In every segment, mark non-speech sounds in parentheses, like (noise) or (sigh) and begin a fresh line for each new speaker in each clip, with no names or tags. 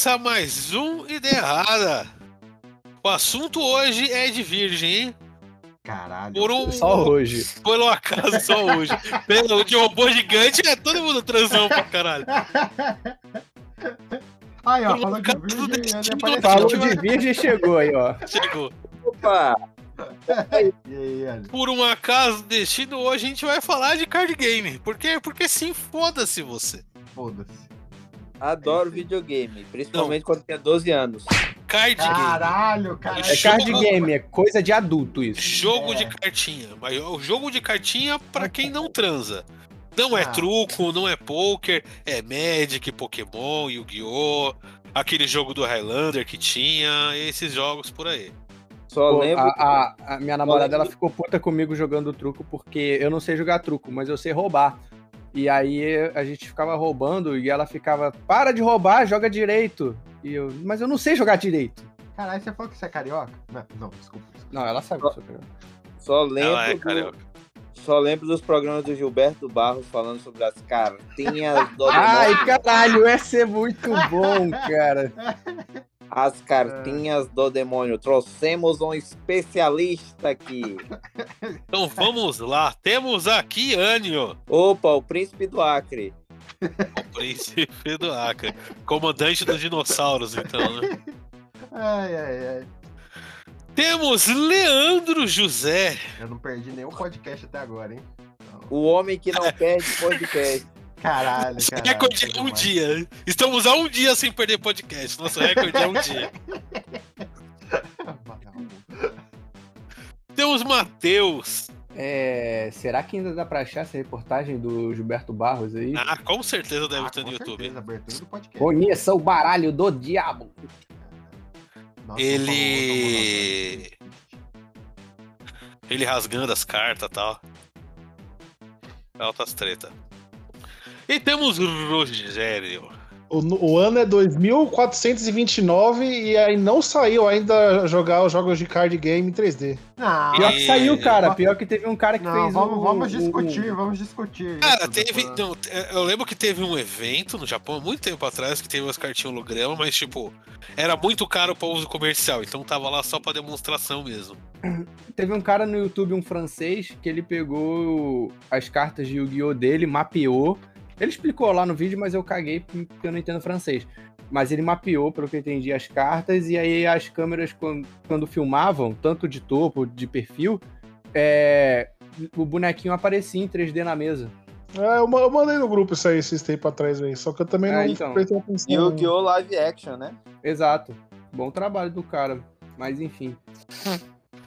Começa mais um Ideia Errada. O assunto hoje é de virgem, hein?
Caralho.
Por um.
Só hoje.
Um acaso, só hoje. Pelo de robô gigante é todo mundo transão pra caralho.
Aí, ó, falando de virgem.
Falou de virgem chegou aí, ó.
Chegou.
Opa! (laughs)
Por um acaso, destino, hoje a gente vai falar de card game. Por quê? Porque sim, foda-se você.
Foda-se.
Adoro videogame, principalmente quando tinha 12 anos.
Card game.
Caralho, caralho.
É card game, é coisa de adulto isso.
Jogo
É.
de cartinha. Mas o jogo de cartinha pra quem não transa. Não é
Ah.
truco, não é poker, é Magic, Pokémon, Yu-Gi-Oh! Aquele jogo do Highlander que tinha, esses jogos por aí.
Só
Pô,
lembro.
a, a- a minha namorada
lembro-
ela ficou puta comigo jogando truco porque eu não sei jogar truco, mas eu sei roubar. E aí a gente ficava roubando e ela ficava, para de roubar, joga direito. E eu, mas eu não sei jogar direito.
Caralho, você falou que você é carioca? Não, não desculpa. desculpa.
Não, ela sabe que eu sou carioca.
Só lembro.
Ela é
do-
carioca.
só lembro dos programas do Gilberto Barros falando sobre as cartinhas do (laughs)
Ai, caralho, esse é muito bom, cara. (laughs)
As cartinhas do demônio. Trouxemos um especialista aqui. (laughs)
Então vamos lá. Temos aqui Anio,
Opa, o príncipe do Acre.
o príncipe do Acre. Comandante dos dinossauros, então, né? (laughs)
Ai, ai, ai.
Temos Leandro José.
Eu não perdi nenhum podcast até agora, hein? Então,
O homem que não perde podcast.
Caralho, caralho.
recorde é um
demais.
dia. Estamos há um dia sem perder podcast. Nosso recorde é um dia. (laughs) Temos Matheus.
É, será que ainda dá pra achar essa reportagem do Gilberto Barros aí?
Ah, com certeza deve
Ah,
ter no
com
YouTube.
certeza, abertura do podcast.
Conheça o baralho do diabo.
Nossa,
Ele- Ele rasgando as cartas e tal. Altas treta. E temos Rogério.
O, o ano é 2429 e aí não saiu ainda jogar os jogos de card game em 3D.
Não,
Pior que saiu, cara. Pior que teve um cara que
não
fez
vamos,
o-
vamos discutir, vamos discutir.
Cara,
isso
teve. Não, eu lembro que teve um evento no Japão há muito tempo atrás que teve umas cartinhas holograma, mas tipo, era muito caro para uso comercial, então tava lá só pra demonstração mesmo. (clears throat)
Teve um cara no YouTube, um francês, que ele pegou as cartas de Yu-Gi-Oh! dele, mapeou. Ele explicou lá no vídeo, mas eu caguei porque eu não entendo francês. Mas ele mapeou, pelo que eu entendi, as cartas, e aí as câmeras, quando, quando filmavam, tanto de topo, de perfil, é, o bonequinho aparecia em 3D na mesa.
É, eu, eu mandei no grupo isso aí esses tempos atrás aí, só que eu também
Ah,
não
então.
prestei atenção.
Yu-Gi-Oh! Live Action, né?
Exato. Bom trabalho do cara. Mas enfim.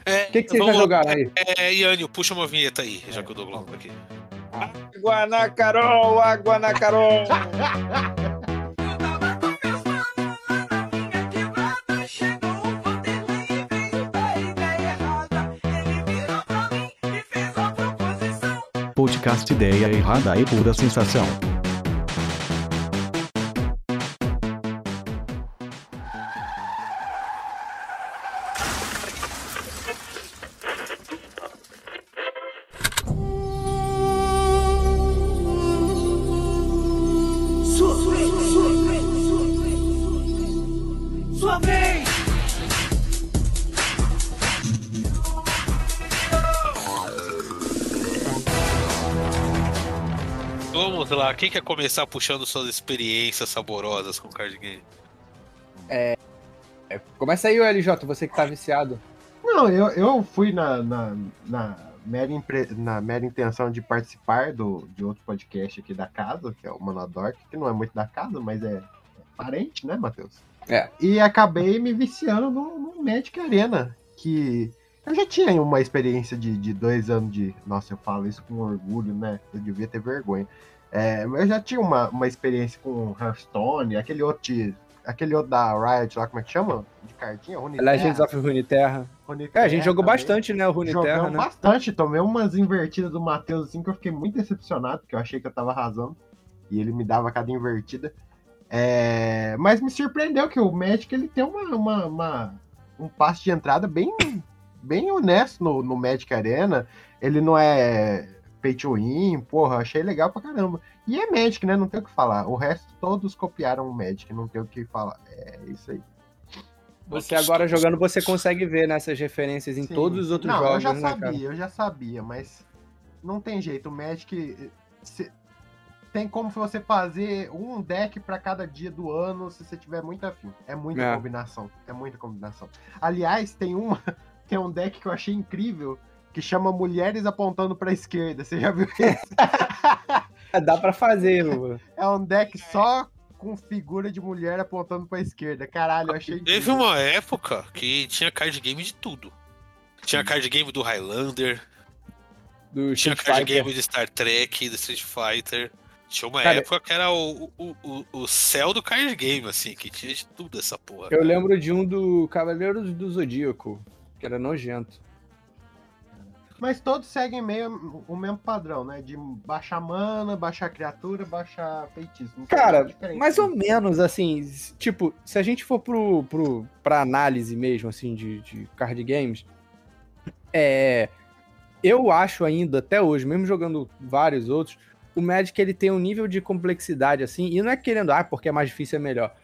É,
O que, que vocês já
vamos-
jogaram aí?
É, Iânio, puxa uma vinheta aí, já que eu dou globo aqui.
Água na Carol, água na Carol.
Podcast Ideia Errada e Pura Sensação.
Vamos lá, quem quer começar puxando suas experiências saborosas com card game?
Começa aí, LJ, você que tá viciado.
Não, eu, eu fui na, na, na, mera impre- na mera intenção de participar do, de outro podcast aqui da casa, que é o Manadork, que não é muito da casa, mas é parente, né, Matheus?
É.
E acabei me viciando no, no Magic Arena, que eu já tinha uma experiência de, de dois anos de. Nossa, eu falo isso com orgulho, né? Eu devia ter vergonha. É, eu já tinha uma, uma experiência com Hearthstone, aquele outro, de- aquele outro da Riot lá, como é que chama? De cartinha? Runeterra.
Legends of Runeterra. É, a gente jogou bastante, né, o Runeterra,
Jogamos
né?
bastante, tomei umas invertidas do Matheus assim que eu fiquei muito decepcionado, porque eu achei que eu tava arrasando. E ele me dava cada invertida. É, Mas me surpreendeu que o Magic ele tem uma, uma- uma- um passo de entrada bem, bem honesto no, no Magic Arena. Ele não é pay to win, porra, achei legal pra caramba. E é Magic, né? Não tem o que falar. O resto todos copiaram o Magic, não tem o que falar. É isso aí.
Você agora jogando, você consegue ver nessas referências em
Sim.
todos os outros
não,
jogos,
eu já
né,
sabia,
cara?
eu já sabia, mas não tem jeito. O Magic se- tem como você fazer um deck pra cada dia do ano se você tiver muito afim. É muita
É.
combinação, é muita combinação. Aliás, tem uma (laughs) tem um deck que eu achei incrível que chama Mulheres apontando pra esquerda. Você já viu (laughs) isso?
É, Dá pra fazer, mano.
É um deck só com figura de mulher apontando pra esquerda. Caralho, eu achei
Teve
incrível.
uma época que tinha card game de tudo. Tinha card game do Highlander,
Do
tinha
Street
card
Fighter.
game de Star Trek, do Street Fighter. Tinha uma
Cara,
época que era o, o, o, o céu do card game, assim, que tinha de tudo essa porra.
Eu lembro de um do Cavaleiros do Zodíaco, que era nojento.
Mas todos seguem meio o mesmo padrão, né? De baixar mana, baixar criatura, baixar feitiço. Não
Cara, mais
né?
ou menos, assim, tipo, se a gente for pro, pro, pra análise mesmo, assim, de, de card games, é, eu acho ainda, até hoje, mesmo jogando vários outros, o Magic, ele tem um nível de complexidade, assim, e não é querendo, ah, porque é mais difícil, é melhor.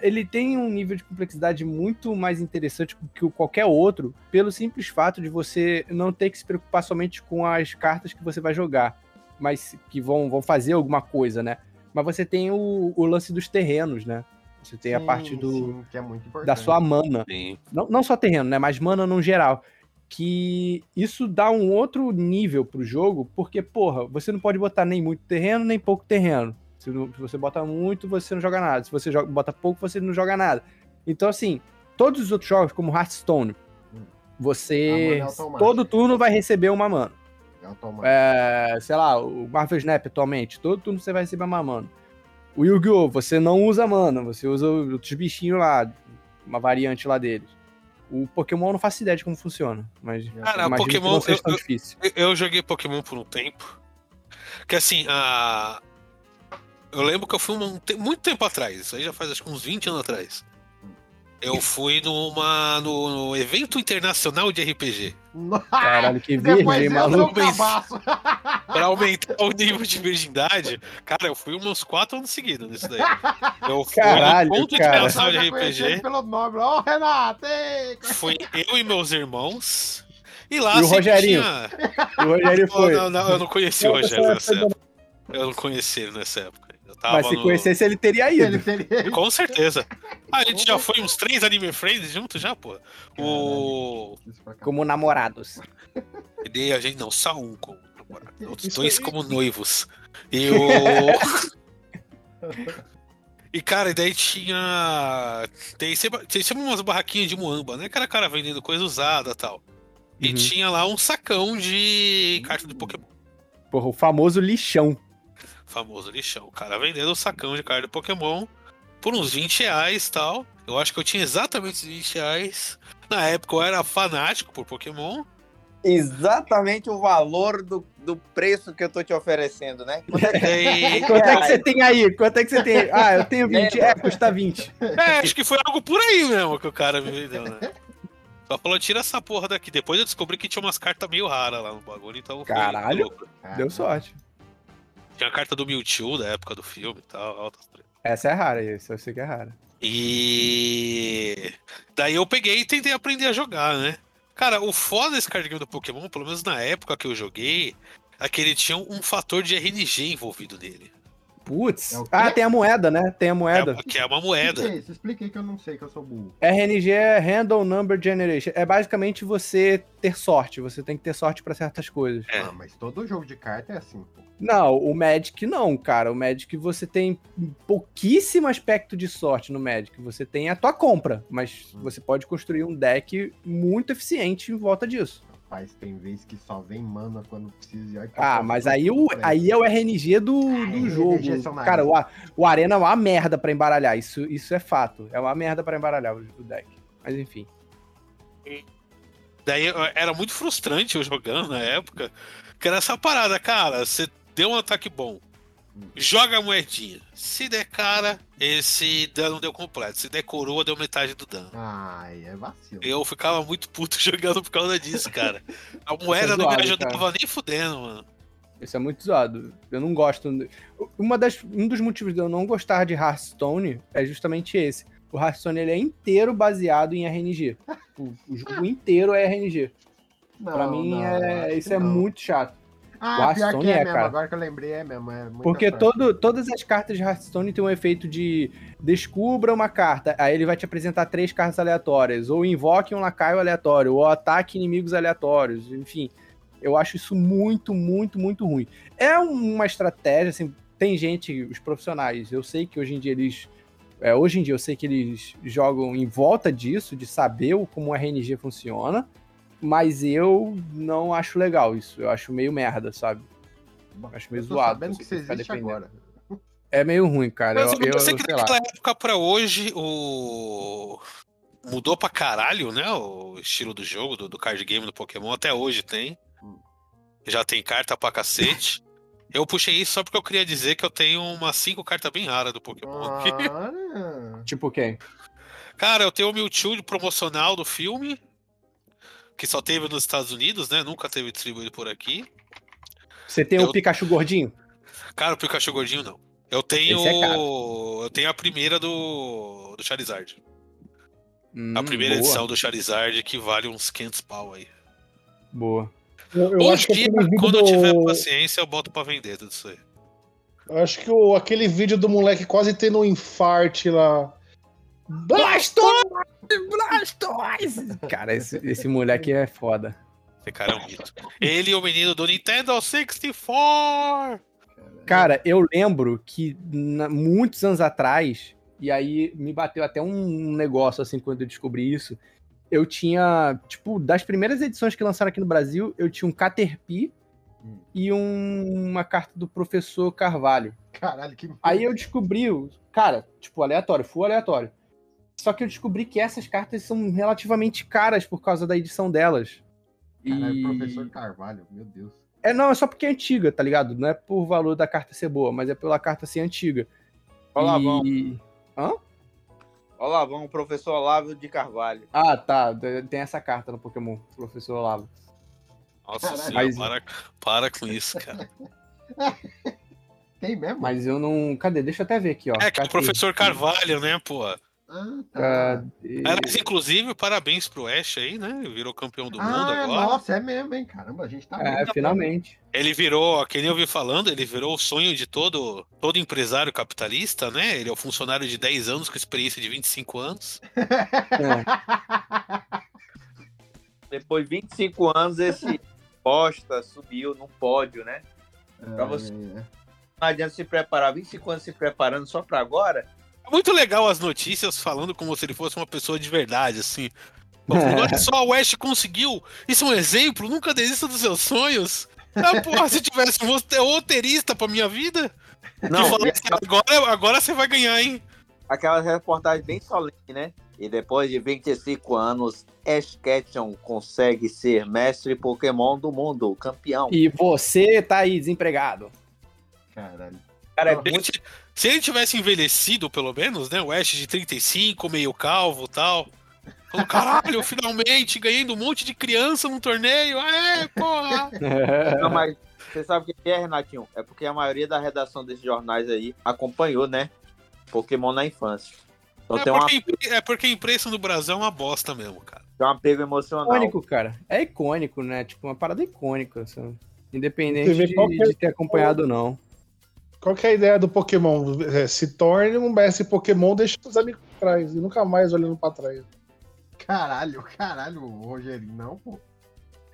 Ele tem um nível de complexidade muito mais interessante que o qualquer outro, pelo simples fato de você não ter que se preocupar somente com as cartas que você vai jogar, mas que vão, vão fazer alguma coisa, né? Mas você tem o, o lance dos terrenos, né? Você tem a
Sim,
parte do,
sim, que é muito importante.
da sua mana.
Sim.
Não, não só terreno, né? Mas mana no geral. Que isso dá um outro nível pro jogo, porque, porra, você não pode botar nem muito terreno, nem pouco terreno. Se, não- se você bota muito, você não joga nada. Se você joga, bota pouco, você não joga nada. Então, assim, todos os outros jogos, como Hearthstone,
Hum.
Você
é automática.
todo turno vai receber uma mana.
É.
É, sei lá, o Marvel Snap atualmente, todo turno você vai receber uma mana. O Yu-Gi-Oh! você não usa mana, você usa outros bichinhos lá, uma variante lá deles. O Pokémon eu não faço ideia de como funciona, mas
Cara, Pokémon, eu-. Eu- Eu joguei Pokémon por um tempo. Que assim, a. Eu lembro que eu fui um, muito tempo atrás, isso aí já faz acho que uns 20 anos atrás. Eu fui numa, no, no evento internacional de RPG.
Caralho, que virgem, maluco.
o. (laughs)
Pra aumentar o nível de virgindade, cara, eu fui uns 4 anos seguidos nisso daí. Eu fui
Caralho,
no ponto
cara.
internacional de RPG.
pelo nome. Ô, Renato! ei!
Fui eu e meus irmãos. E lá
E o Rogerinho?
tinha.
O Rogério
Não,
foi.
não, não, eu não conheci o Rogério nessa época. Eu não conheci ele nessa época. Tava
Mas se
no-
conhecesse, ele teria ido.
Ele teria...
Com certeza. Ah, a gente já foi uns três Anime Friends juntos já, pô. O.
Como namorados.
E daí a gente não, só um como namorado. Outros
Isso
dois como noivos. E o. (laughs) E, cara, e daí tinha. Tem sempre, tem sempre umas barraquinhas de muamba, né? Aquela cara vendendo coisa usada e tal. E
Uhum.
tinha lá um sacão de carta de Pokémon.
Porra, o famoso lixão.
Famoso lixão. O cara vendendo um sacão de carta Pokémon por uns 20 reais e tal. Eu acho que eu tinha exatamente esses 20 reais. Na época eu era fanático por Pokémon.
Exatamente o valor do, do preço que eu tô te oferecendo, né? Quanto é que-
Quanto é que você tem aí? Quanto é que você tem? Ah, eu tenho 20. É, custa 20.
é, acho que foi algo por aí mesmo que o cara me vendeu, né? Só falou, tira essa porra daqui. Depois eu descobri que tinha umas cartas meio raras lá no bagulho, então foi
Caralho.
louco.
Deu sorte.
Tinha a carta do Mewtwo da época do filme e tal. altas tretas.
Essa é rara, essa eu sei que é rara.
E daí eu peguei e tentei aprender a jogar, né? Cara, o foda desse card game do Pokémon, pelo menos na época que eu joguei, é que ele tinha um fator de RNG envolvido nele.
Putz.
É
ah, tem a moeda, né? Tem a
é,
moeda.
uma- que é uma moeda.
é? Explica aí que eu não sei, que eu sou burro.
RNG é Random Number Generation. É basicamente você ter sorte. Você tem que ter sorte pra certas coisas.
É.
Ah, mas todo jogo de carta é assim, pô.
Não, o Magic não, cara. O Magic você tem pouquíssimo aspecto de sorte no Magic. Você tem a tua compra, mas
Hum.
você pode construir um deck muito eficiente em volta disso.
Rapaz, tem vez que só vem mana quando precisa. e
Ah, mas aí, o, aí é o RNG do, do
RNG
jogo.
nada.
Cara, o, o Arena é uma merda pra embaralhar. Isso, isso é fato. É uma merda pra embaralhar o, o deck. Mas enfim.
Daí era muito frustrante eu jogando na época. Que era essa parada, cara. Você deu um ataque bom. Joga a moedinha. Se der cara, esse dano deu completo. Se der coroa, deu metade do dano.
Ai, é vacilo.
Eu ficava muito puto (laughs) jogando por causa disso, cara. (laughs) A moeda não me ajudava nem fudendo, mano.
Isso é muito zoado. Eu não gosto. Uma das, um dos motivos de eu não gostar de Hearthstone é justamente esse. O Hearthstone ele é inteiro baseado em RNG. (laughs) O, o jogo inteiro é RNG.
Não,
Pra mim,
não,
é, isso é
não.
muito chato.
Ah,
o Hearthstone
é,
é,
mesmo.
cara.
Agora que eu lembrei, é mesmo. É
Porque
sorte.
todo, todas as cartas de Hearthstone têm um efeito de descubra uma carta, aí ele vai te apresentar três cartas aleatórias, ou invoque um lacaio aleatório, ou ataque inimigos aleatórios, enfim. Eu acho isso muito, muito, muito ruim. É uma estratégia, assim, tem gente, os profissionais, eu sei que hoje em dia eles. é, hoje em dia eu sei que eles jogam em volta disso, de saber como o RNG funciona, mas eu não acho legal isso. Eu acho meio merda, sabe? Acho meio
Eu tô
zoado.
sabendo
você
que você existe
dependendo.
agora.
É meio ruim, cara.
Mas
eu, eu,
eu sei que
sei lá.
daquela época pra hoje, o. Mudou pra caralho, né? O estilo do jogo, do, do card game do Pokémon. Até hoje tem. Já tem carta pra cacete. Eu puxei isso só porque eu queria dizer que eu tenho umas cinco cartas bem raras do Pokémon aqui.
Ah,
Tipo quem?
Cara, eu tenho o Mewtwo de promocional do filme. Que só teve nos Estados Unidos, né? Nunca teve distribuído por aqui.
Você tem
Eu-
o Pikachu gordinho?
Cara, o Pikachu gordinho não. Eu tenho.
É
eu tenho a primeira do. do Charizard.
Hum,
A primeira
boa,
edição do Charizard que vale uns 500 pau aí.
Boa.
Eu, eu
Um dia,
vídeo
quando eu
do...
tiver paciência, eu boto pra vender tudo isso aí.
Eu acho que o, aquele vídeo do moleque quase tendo um infarte lá.
Blastoise! Blastoise! Cara, esse, esse moleque é foda.
Esse cara é um mito. Ele e o menino do Nintendo 64!
Cara, eu lembro que na- muitos anos atrás, e aí me bateu até um negócio assim quando eu descobri isso. Eu tinha, tipo, das primeiras edições que lançaram aqui no Brasil, eu tinha um Caterpie
Hum.
e um- uma carta do professor Carvalho.
Caralho, que.
Aí eu descobri, o- cara, tipo, aleatório, full aleatório. Só que eu descobri que essas cartas são relativamente caras por causa da edição delas.
Caralho,
E-
professor Carvalho, meu Deus.
É, não, é só porque é antiga, tá ligado? Não é por valor da carta ser boa, mas é pela carta ser antiga.
Olá, bom.
e...
Olá, vamos, professor Olavo de Carvalho.
Ah, tá. Tem essa carta no Pokémon, Professor Olavo.
Nossa
Caralho.
senhora,
Mas-
para, para com isso, cara. (laughs)
Tem mesmo?
Mas eu não. Cadê? Deixa eu até ver aqui, ó.
É que é o professor Carvalho, né, pô?
Ah, tá.
Aliás, inclusive, parabéns pro Ash aí, né? Virou campeão do mundo
ah,
agora.
nossa, é mesmo, hein? Caramba, a gente tá
É, finalmente.
Ele virou, quem eu vi falando, ele virou o sonho de todo, todo empresário capitalista, né? Ele é o funcionário de 10 anos com experiência de 25 anos.
É. (laughs)
Depois de 25 anos, esse bosta subiu num pódio, né? Pra você.
É, é.
Não adianta se preparar, 25 anos se preparando só pra agora.
É muito legal as notícias falando como se ele fosse uma pessoa de verdade, assim. Falando, Olha só, o Ash conseguiu. Isso é um exemplo, nunca desista dos seus sonhos. Ah, porra, se tivesse um rote- roteirista pra minha vida,
Não,
que fala
e
assim, agora, agora você vai ganhar, hein?
aquela reportagem bem solene, né? E depois de 25 anos, Ash Ketchum consegue ser mestre Pokémon do mundo, campeão.
E você tá aí desempregado.
Caralho.
Cara, é
Se ele
muito
ti- Se ele tivesse envelhecido, pelo menos, né? O Ash de 35, meio calvo e tal. Falou, caralho, finalmente ganhei um monte de criança num torneio. É, porra! (laughs)
Não, mas você sabe o que é, Renatinho? É porque a maioria da redação desses jornais aí acompanhou, né? Pokémon na infância. Então
É
tem, uma,
porque, impre- é porque a imprensa no Brasil é uma bosta mesmo, cara.
tem um apego emocional.
icônico, cara. É icônico, né? Tipo, uma parada icônica. Assim. Independente de,
é-
de ter acompanhado ou não.
Qual que é a ideia do Pokémon? É, se torne um mestre Pokémon, deixa os amigos pra trás e nunca mais olhando pra trás.
Caralho, caralho, Rogerinho, não, pô.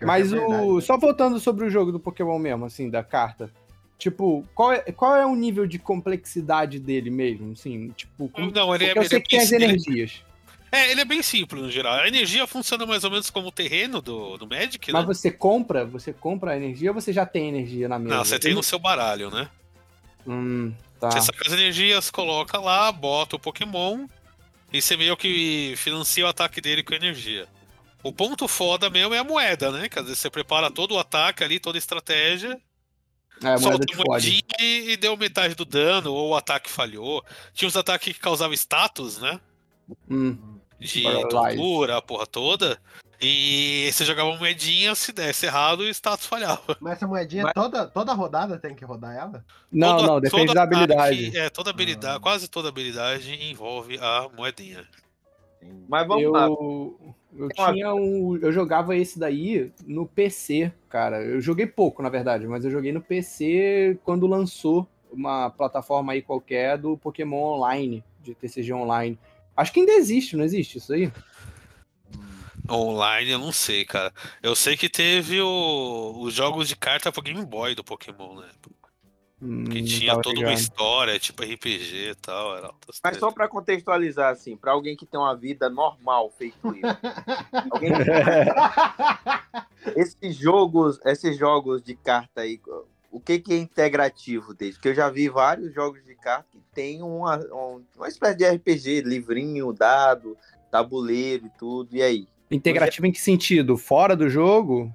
Mas
é verdade.
o. Só voltando sobre o jogo do Pokémon mesmo, assim, da carta. Tipo, qual é, qual é o nível de complexidade dele mesmo? Assim, tipo, como...
Não, ele é,
eu
ele
sei
é
que tem as energias.
É, ele é bem simples no geral. A energia funciona mais ou menos como o terreno do, do Magic, né?
Mas você compra, você compra a energia ou você já tem energia na mesa?
Não, você tem no seu baralho, né?
Hum, tá.
Você saca as energias, coloca lá, bota o Pokémon e você meio que financia o ataque dele com energia. O ponto foda mesmo é a moeda, né? Que às vezes você prepara todo o ataque ali, toda a estratégia,
É, a moeda
solta moedinha e, e deu metade do dano, ou o ataque falhou. Tinha os ataques que causavam status, né?
Hum,
De tortura, a porra toda. E você jogava moedinha, se desse errado, o status falhava.
Mas essa moedinha,
Mas-
toda, toda rodada tem que rodar ela?
Não,
Toda-
não, depende
toda
da habilidade.
ataque- é, toda habilidade,
Ah.
quase toda habilidade envolve a moedinha.
Mas vamos lá.
Eu, eu
Tem uma-
tinha um. Eu jogava esse daí no PC, cara. Eu joguei pouco, na verdade, mas eu joguei no PC quando lançou uma plataforma aí qualquer do Pokémon Online, de TCG Online. Acho que ainda existe, não existe isso aí?
Online, eu não sei, cara. Eu sei que teve o- os jogos de carta pro Game Boy do Pokémon, né?
Hum,
Que
não
tinha toda uma
ligado.
história, tipo RPG e tal. Era
Mas só para contextualizar, assim, para alguém que tem uma vida normal, feito eu. (laughs) alguém (laughs) esses jogos, esses jogos de carta aí, o que que é integrativo deles? Porque eu já vi vários jogos de carta que tem uma, um- uma espécie de RPG, livrinho, dado, tabuleiro e tudo. E aí?
Integrativo em que sentido? Fora do jogo?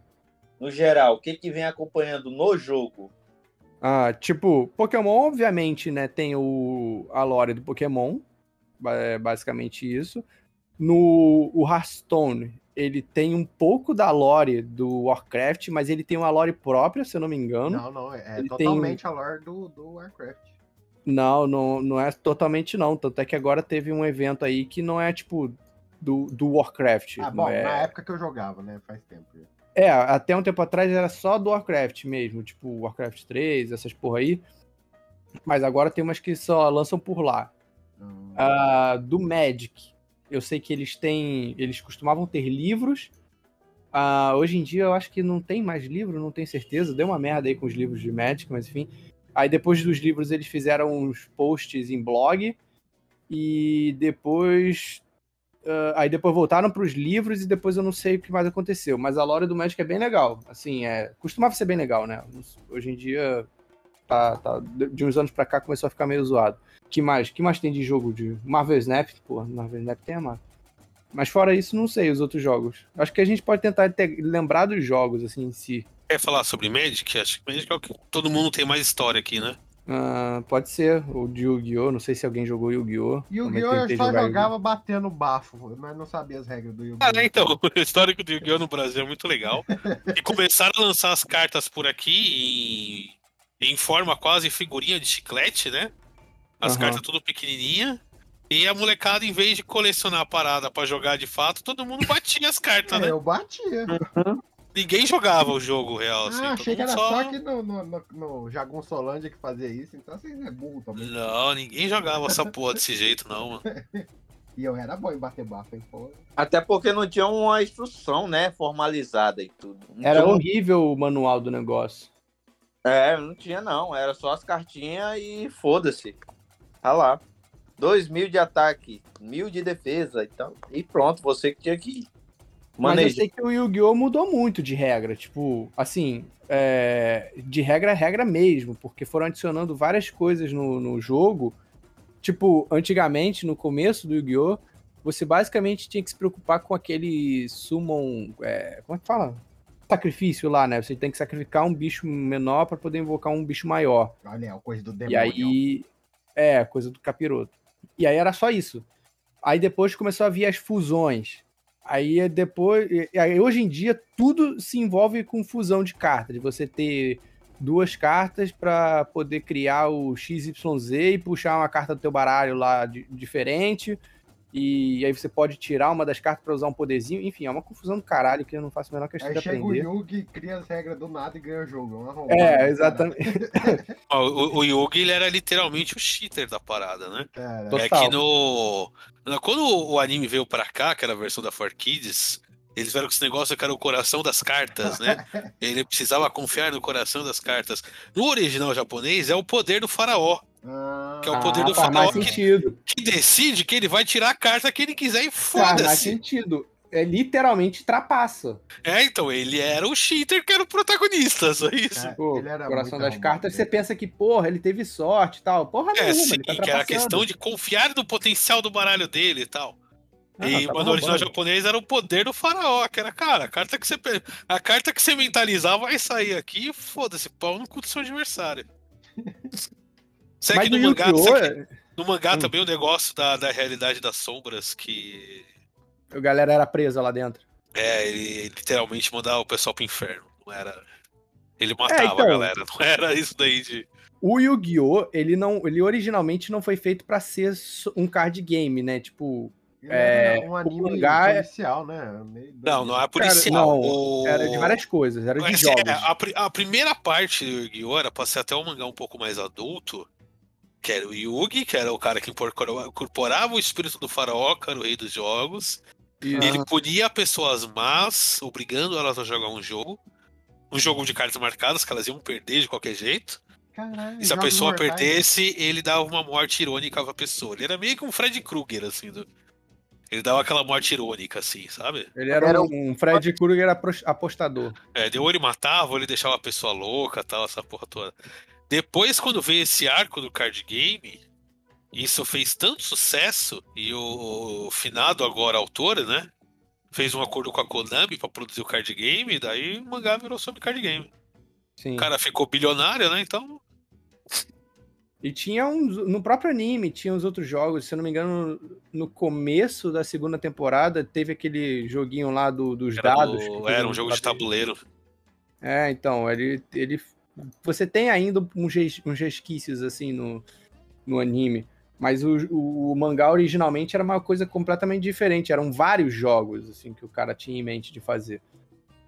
No geral, o que que vem acompanhando no jogo?
Ah, tipo, Pokémon, obviamente, né, tem o, a lore do Pokémon, é basicamente isso. No o Hearthstone, ele tem um pouco da lore do Warcraft, mas ele tem uma lore própria, se eu não me engano.
Não, não, é
Ele tem-
totalmente a lore do, do Warcraft.
Não, não, não é totalmente não. Tanto é que agora teve um evento aí que não é, tipo, do, do Warcraft.
Ah, bom,
é...
na época que eu jogava, né? Faz tempo.
É, até um tempo atrás era só do Warcraft mesmo, tipo Warcraft 3, essas porra aí. Mas agora tem umas que só lançam por lá.
Hum,
Ah, do Magic, eu sei que eles têm. Eles costumavam ter livros. Ah, hoje em dia eu acho que não tem mais livro, não tenho certeza. Deu uma merda aí com os livros de Magic, mas enfim. Aí depois dos livros eles fizeram uns posts em blog. E depois. Ah, aí depois voltaram para os livros e depois eu não sei o que mais aconteceu. Mas a lore do Magic é bem legal. Assim, é. Costumava ser bem legal, né? Hoje em dia. Tá, tá, de uns anos pra cá começou a ficar meio zoado. Que mais? que mais tem de jogo de Marvel Snap? Pô, Marvel Snap tem a marca. Mas fora isso, não sei os outros jogos. Acho que a gente pode tentar te- lembrar dos jogos, assim, em si.
Quer falar sobre Magic? Acho que Magic é o que todo mundo tem mais história aqui, né?
Ah, pode ser o de Yu-Gi-Oh! Não sei se alguém jogou Yu-Gi-Oh!
E Guiô eu só jogava batendo bafo, mas não sabia as regras do Yu-Gi-Oh!
Ah, né, então, (laughs) o histórico do Yu-Gi-Oh! no Brasil é muito legal. E começaram a lançar as cartas por aqui em, em forma quase figurinha de chiclete, né? As
Aham.
cartas tudo pequenininha. E a molecada, em vez de colecionar a parada pra jogar de fato, todo mundo batia as cartas,
É,
né?
eu batia.
Ninguém jogava o jogo real, assim.
Ah, achei que era
só-
só aqui no, no, no, no Jagun Solândia que fazia isso, então vocês é burro também.
Não, ninguém jogava essa porra desse jeito, não, mano. (laughs)
E eu era bom em bater bafo, hein? Pô.
Até porque não tinha uma instrução, né, formalizada e tudo. Não
Era
tinha
horrível o manual do negócio.
É, não tinha não, era só as cartinhas e foda-se. Tá lá. Dois mil de ataque, mil de defesa, então, e pronto, você que tinha que
Mas eu sei que o Yu-Gi-Oh! mudou muito de regra. Tipo, assim, é, de regra é regra mesmo, porque foram adicionando várias coisas no, no jogo. Tipo, antigamente, no começo do Yu-Gi-Oh! você basicamente tinha que se preocupar com aquele summon. é, como é que fala? Sacrifício lá, né? Você tem que sacrificar um bicho menor pra poder invocar um bicho maior.
Olha, é a coisa do
E
demônio.
aí. É, coisa do capiroto. E aí era só isso. Aí depois começou a vir as fusões. Aí é depois. aí hoje em dia tudo se envolve com fusão de cartas. Você ter duas cartas para poder criar o XYZ e puxar uma carta do teu baralho lá de- diferente. E aí você pode tirar uma das cartas para usar um poderzinho. Enfim, é uma confusão do caralho que eu não faço a menor questão
Aí
de
chega
aprender.
o Yugi, cria as regras do nada e ganha o jogo. É,
É,
cara.
exatamente. (laughs)
O, o Yugi, ele era literalmente o cheater da parada, né?
Cara,
Total.
É que no, no- Quando o anime veio pra cá, que era a versão da 4Kids, eles vieram com esse negócio que era o coração das cartas, né? (laughs) Ele precisava confiar no coração das cartas. No original japonês é o poder do faraó,
Ah,
que é o poder do
faz mais
faraó que,
sentido.
que decide que ele vai tirar a carta que ele quiser e
Faz mais
foda-se.
sentido. É literalmente trapaça.
É, então, ele era o cheater que era o protagonista, só isso.
É,
Pô,
ele era
coração das cartas,
né?
você pensa que, porra, ele teve sorte e tal. Porra
É,
nenhuma,
sim,
ele tá
que era a questão de confiar no potencial do baralho dele e tal.
Ah,
e mas no original japonês era o poder do faraó, que era, cara, a carta que você, a carta que você mentalizar vai sair aqui e foda-se, pau no cu do seu adversário. (laughs) Segue
Mas
no
no
mangá, segue- no mangá
Hum.
também o negócio da, da realidade das sombras, que
A galera era presa lá dentro.
É, ele literalmente mandava o pessoal pro inferno. Não era. Ele matava
então.
a galera. Não era isso daí de.
O Yu-Gi-Oh! ele não, ele originalmente não foi feito pra ser um card game, né? Tipo, É,
era um
o
anime
mangá é-
policial, né? Meio
Não, não é
Cara,
policial.
não,
O-
era de várias coisas, era de
Mas,
jogos.
é, a, a primeira parte do Yu-Gi-Oh! era pra ser até um mangá um pouco mais adulto. Que era o Yugi, que era o cara que incorporava, o espírito do faraó, que era o rei dos jogos. Ele punia pessoas más, obrigando elas a jogar um jogo. Um jogo de cartas marcadas, que elas iam perder de qualquer jeito.
Caralho,
E se a pessoa
mortais.
perdesse, ele dava uma morte irônica pra pessoa. Ele era meio que um Fred Krueger, assim. do- Ele dava aquela morte irônica, assim, sabe?
Ele era,
Era
um, um Fred Krueger apostador.
É, deu ele matava, ou ele deixava a pessoa louca, tal, essa porra toda. Depois, quando veio esse arco do card game, isso fez tanto sucesso, e o finado agora autor, né? Fez um acordo com a Konami pra produzir o card game, e daí o mangá virou sobre card game.
Sim.
O cara ficou bilionário, né? Então.
E tinha uns. No próprio anime, tinha uns outros jogos. Se eu não me engano, no começo da segunda temporada, teve aquele joguinho lá do- dos
Era,
dados.
do- era um jogo de tabuleiro.
É, então, ele, ele. Você tem ainda uns, res- uns resquícios assim no, no anime. Mas o, o, o mangá originalmente era uma coisa completamente diferente. Eram vários jogos assim que o cara tinha em mente de fazer.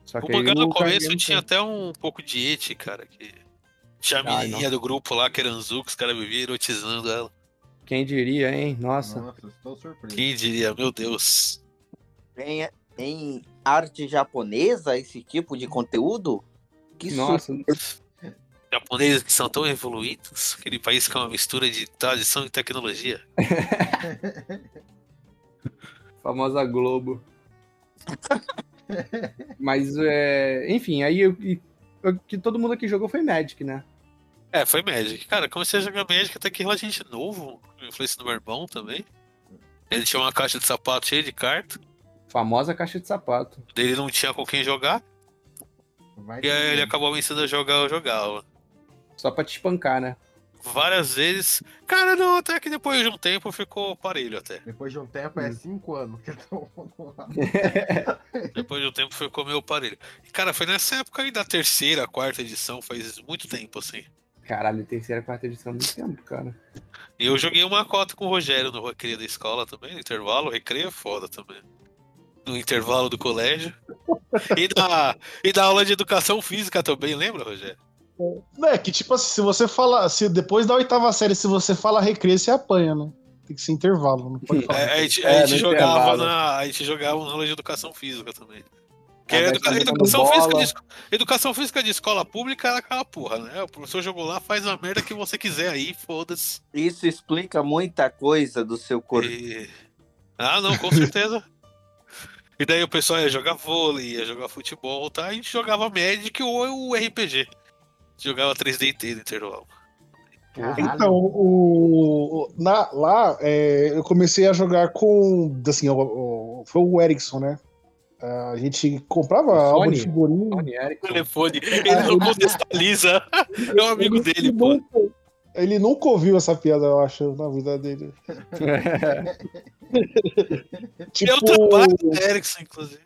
Só
O mangá no começo tinha até um pouco de eti, cara. Que... Tinha a
Ai,
menininha do grupo lá, que era Anzu, que os caras viviam erotizando ela.
Quem diria, hein? Nossa.
Nossa, estou surpreso.
Quem diria, meu Deus.
Tem em arte japonesa esse tipo de conteúdo? Que
Nossa,
Japoneses que são tão evoluídos, aquele país que é uma mistura de tradição e tecnologia. (laughs)
famosa Globo. (laughs) Mas, é, enfim, aí eu- e- o que todo mundo aqui jogou foi Magic, né?
É, foi Magic. Cara, comecei a jogar Magic até que relativamente novo. Influência do meu irmão também. Ele tinha uma caixa de sapato cheia de carta.
Famosa caixa de sapato.
Dele não tinha com quem jogar.
Vai
E aí ele acabou me ensinando a jogar, eu jogava.
Só pra te espancar, né?
Várias vezes. Cara, não, até que depois de um tempo ficou parelho até.
Depois de um tempo, é cinco anos que eu tô (laughs) lá. (laughs)
Depois de um tempo ficou meio parelho. E, cara, foi nessa época aí da terceira, quarta edição, faz muito tempo, assim.
Caralho, terceira, quarta edição é muito tempo, cara.
E eu joguei uma cota com o Rogério no recreio da escola também, no intervalo. O recreio é foda também. No intervalo do colégio. E da, e da aula de educação física também, lembra, Rogério?
É que, tipo assim, se você fala. Se depois da oitava série, se você fala recreio, você apanha, né? Tem que ser intervalo, não pode falar.
É, a gente, a
É,
gente
no
jogava
intervalo.
na, a gente jogava na aula de educação física também. Que
Ah,
educa- educação, física de, educação física de escola pública era aquela porra, né? O professor jogou lá, faz a merda que você quiser aí, foda-se.
Isso explica muita coisa do seu corpo.
E- Ah, não, com certeza. e daí o pessoal ia jogar vôlei, ia jogar futebol, tá? A gente jogava Magic ou o RPG. Jogava 3DT no intervalo.
Caralho.
Então, o, o- na- lá é, eu comecei a jogar com. Assim, o- o- foi o Ericsson, né? A gente comprava álbum de figurinha.
Tony Erickson.
Telefone, ele não contextualiza. É um amigo
Ele
dele, pô.
nunca, ele nunca ouviu essa piada, eu acho, na vida dele.
É (laughs)
Tipo,
o trabalho do Erickson, inclusive.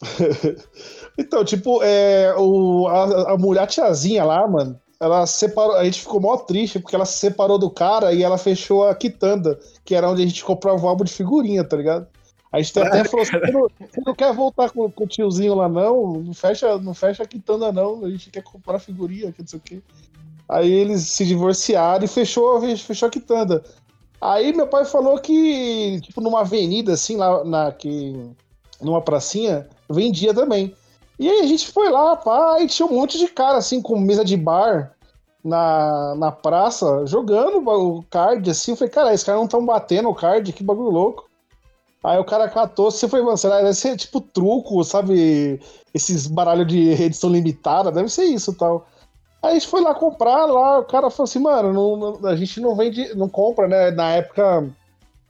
(laughs)
então, tipo, é, o, a, a mulher tiazinha lá, mano, ela separou. A gente ficou mó triste porque ela se separou do cara e ela fechou a quitanda, que era onde a gente comprava o álbum de figurinha, tá ligado? A gente até falou assim: você não, você não quer voltar com, com o tiozinho lá, não? Não fecha, não fecha a quitanda, não. A gente quer comprar figurinha, que não sei o quê. Aí eles se divorciaram e fechou, fechou a quitanda. Aí meu pai falou que, tipo, numa avenida, assim, lá na, que, numa pracinha, vendia também. E aí a gente foi lá, pá, e tinha um monte de cara, assim, com mesa de bar na, na praça, jogando o card, assim. Eu falei, cara, esses caras não estão batendo o card, que bagulho louco. Aí o cara catou, você foi, mano, será deve ser tipo truco, sabe? Esses baralhos de edição limitada, deve ser isso tal. Aí a gente foi lá comprar, lá o cara falou assim, mano, não- a gente não vende, não compra, né? Na época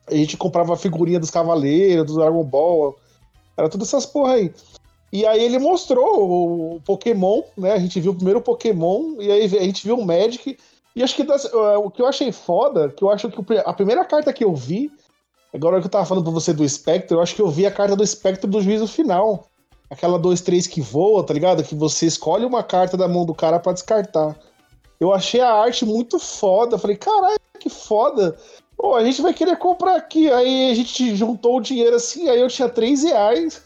a gente comprava figurinha dos Cavaleiros, do Dragon Ball, era todas essas porra aí. E aí ele mostrou o Pokémon, né? A gente viu o primeiro Pokémon, e aí a gente viu o Magic. E acho que das- uh, o que eu achei foda, que eu acho que a primeira carta que eu vi Agora que eu tava falando pra você do Spectre, eu acho que eu vi a carta do Spectre do juízo final. Aquela 2-3 que voa, tá ligado? Que você escolhe uma carta da mão do cara pra descartar. Eu achei a arte muito foda. Falei, caralho, que foda. Pô, a gente vai querer comprar aqui. Aí a gente juntou o dinheiro assim, aí eu tinha 3 reais.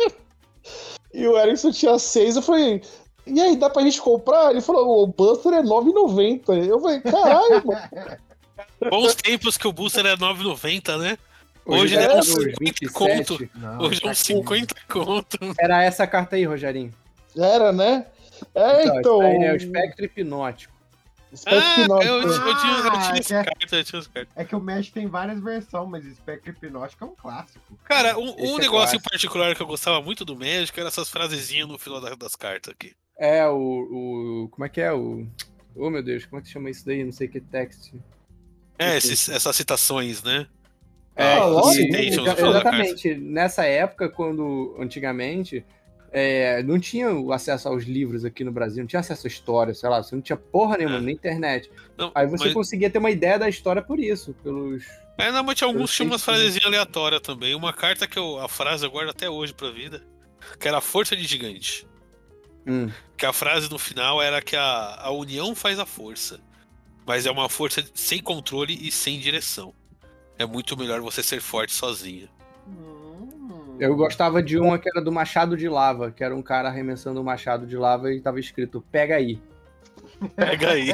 (laughs) e o Erickson tinha 6. Eu falei, e aí, dá pra gente comprar? Ele falou, o Buster é 9,90. Eu falei, caralho, mano. (laughs)
Bons tempos que o Booster é 9,90, né?
Hoje
Hoje
é
é uns
uns
50
27.
conto.
Não,
Hoje é
tá
uns
com-
50 conto.
Era essa carta aí, Rogerinho.
Era, né? É, então.
isso aí é o espectro hipnótico.
Spectre
Ah,
Hipnótico.
eu, eu tinha, eu tinha
Ah,
essa
é.
carta, eu tinha essa carta.
É que o Mesh tem várias versões, mas Spectre Hipnótico é um clássico.
Cara, um,
Esse
um
é
negócio em
clássico.
particular que eu gostava muito do Magic era essas frasezinhas no final da- das cartas aqui.
É o, o. Como é que é? O. Oh meu Deus, como é que chama isso daí? Não sei que text.
É, esses- essas citações, né?
É,
Ah,
que-
lógico.
Exatamente. Nessa época, quando antigamente é, não tinha acesso aos livros aqui no Brasil, não tinha acesso à história, sei lá, você não tinha porra nenhuma
É.
na internet.
Não,
Aí você
mas,
conseguia ter uma ideia da história por isso, pelos.
é, não, mas tinha alguns tinham umas
que-
frasezinhas aleatórias também. Uma carta que eu, a frase eu guardo até hoje pra vida, que era a força de gigante.
Hum.
Que a frase no final era que a, a união faz a força. Mas é uma força sem controle e sem direção. É muito melhor você ser forte sozinho.
Eu gostava de uma que era do Machado de Lava, que era um cara arremessando um machado de lava e tava escrito pega aí. (laughs)
Pega aí.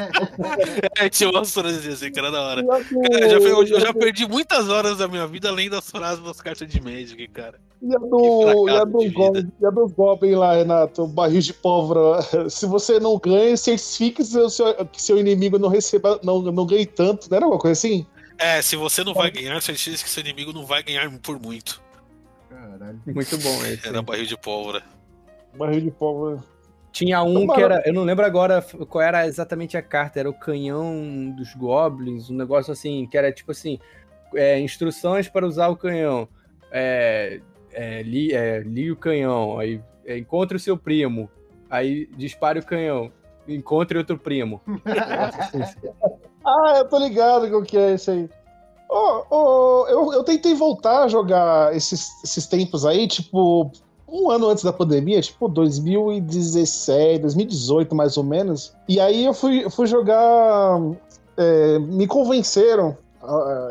é, tinha umas frases assim, que era da hora. Cara, eu, já, eu- eu já perdi muitas horas da minha vida além das frases das cartas de Magic, cara.
E a, do, e, a
de
Goblin, e a dos Goblin lá, Renato, o barril de pólvora. (laughs) Se você não ganha, certifique seu, seu, que seu inimigo não receba, não, não ganhe tanto, não era uma coisa assim?
É, se você não vai ganhar, diz que seu inimigo não vai ganhar por muito.
Caralho.
Muito bom esse.
Era barril de pólvora.
Barril de pólvora.
Tinha um que era. Eu não lembro agora qual era exatamente a carta. Era o canhão dos goblins, um negócio assim, que era tipo assim: é, instruções para usar o canhão. É, é, li, é, li o canhão, aí é, encontre o seu primo. Aí dispare o canhão. Encontre outro primo. (laughs)
Ah, eu tô ligado com o que é esse aí. Ô, ô, eu, eu tentei voltar a jogar esses, esses tempos aí, tipo, um ano antes da pandemia, tipo 2017, 2018 mais ou menos. E aí eu fui, eu fui jogar. é, me convenceram.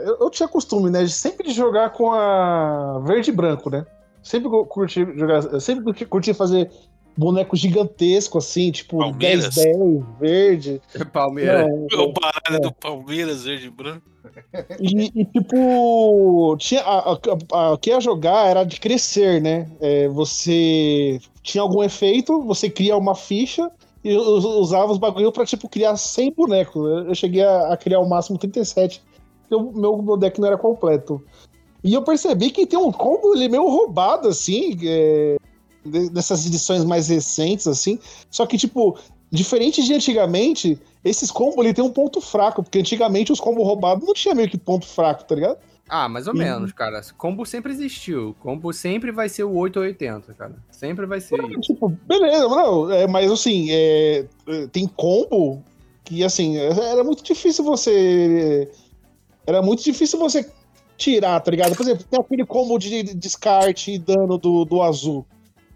eu, eu tinha costume, né? Sempre de jogar com a verde e branco, né? Sempre cu- curti jogar. Sempre curti fazer boneco gigantesco, assim, tipo
Palmeiras.
10, 10, verde.
Palmeiras.
Não,
O baralho do Palmeiras, verde e branco.
E, e, tipo, tinha, a, a, a- o que ia jogar era de crescer, né? É, você tinha algum efeito, você cria uma ficha e us- usava os bagulho pra, tipo, criar 100 bonecos. Eu cheguei a, a criar o máximo 37, porque o meu, deck não era completo. E eu percebi que tem um combo ele meio roubado, assim, é, dessas edições mais recentes, assim. Só que, tipo, diferente de antigamente, esses combos ele tem um ponto fraco, porque antigamente os combos roubados não tinha meio que ponto fraco, tá ligado?
Ah, mais ou
Uhum.
menos, cara. Combo sempre existiu. Combo sempre vai ser o 880, cara. Sempre vai ser isso.
Tipo, beleza, não, é, mas assim, é, é, tem combo que assim, é, era muito difícil você. Era muito difícil você tirar, tá ligado? Por exemplo, tem aquele combo de descarte e dano do, do azul.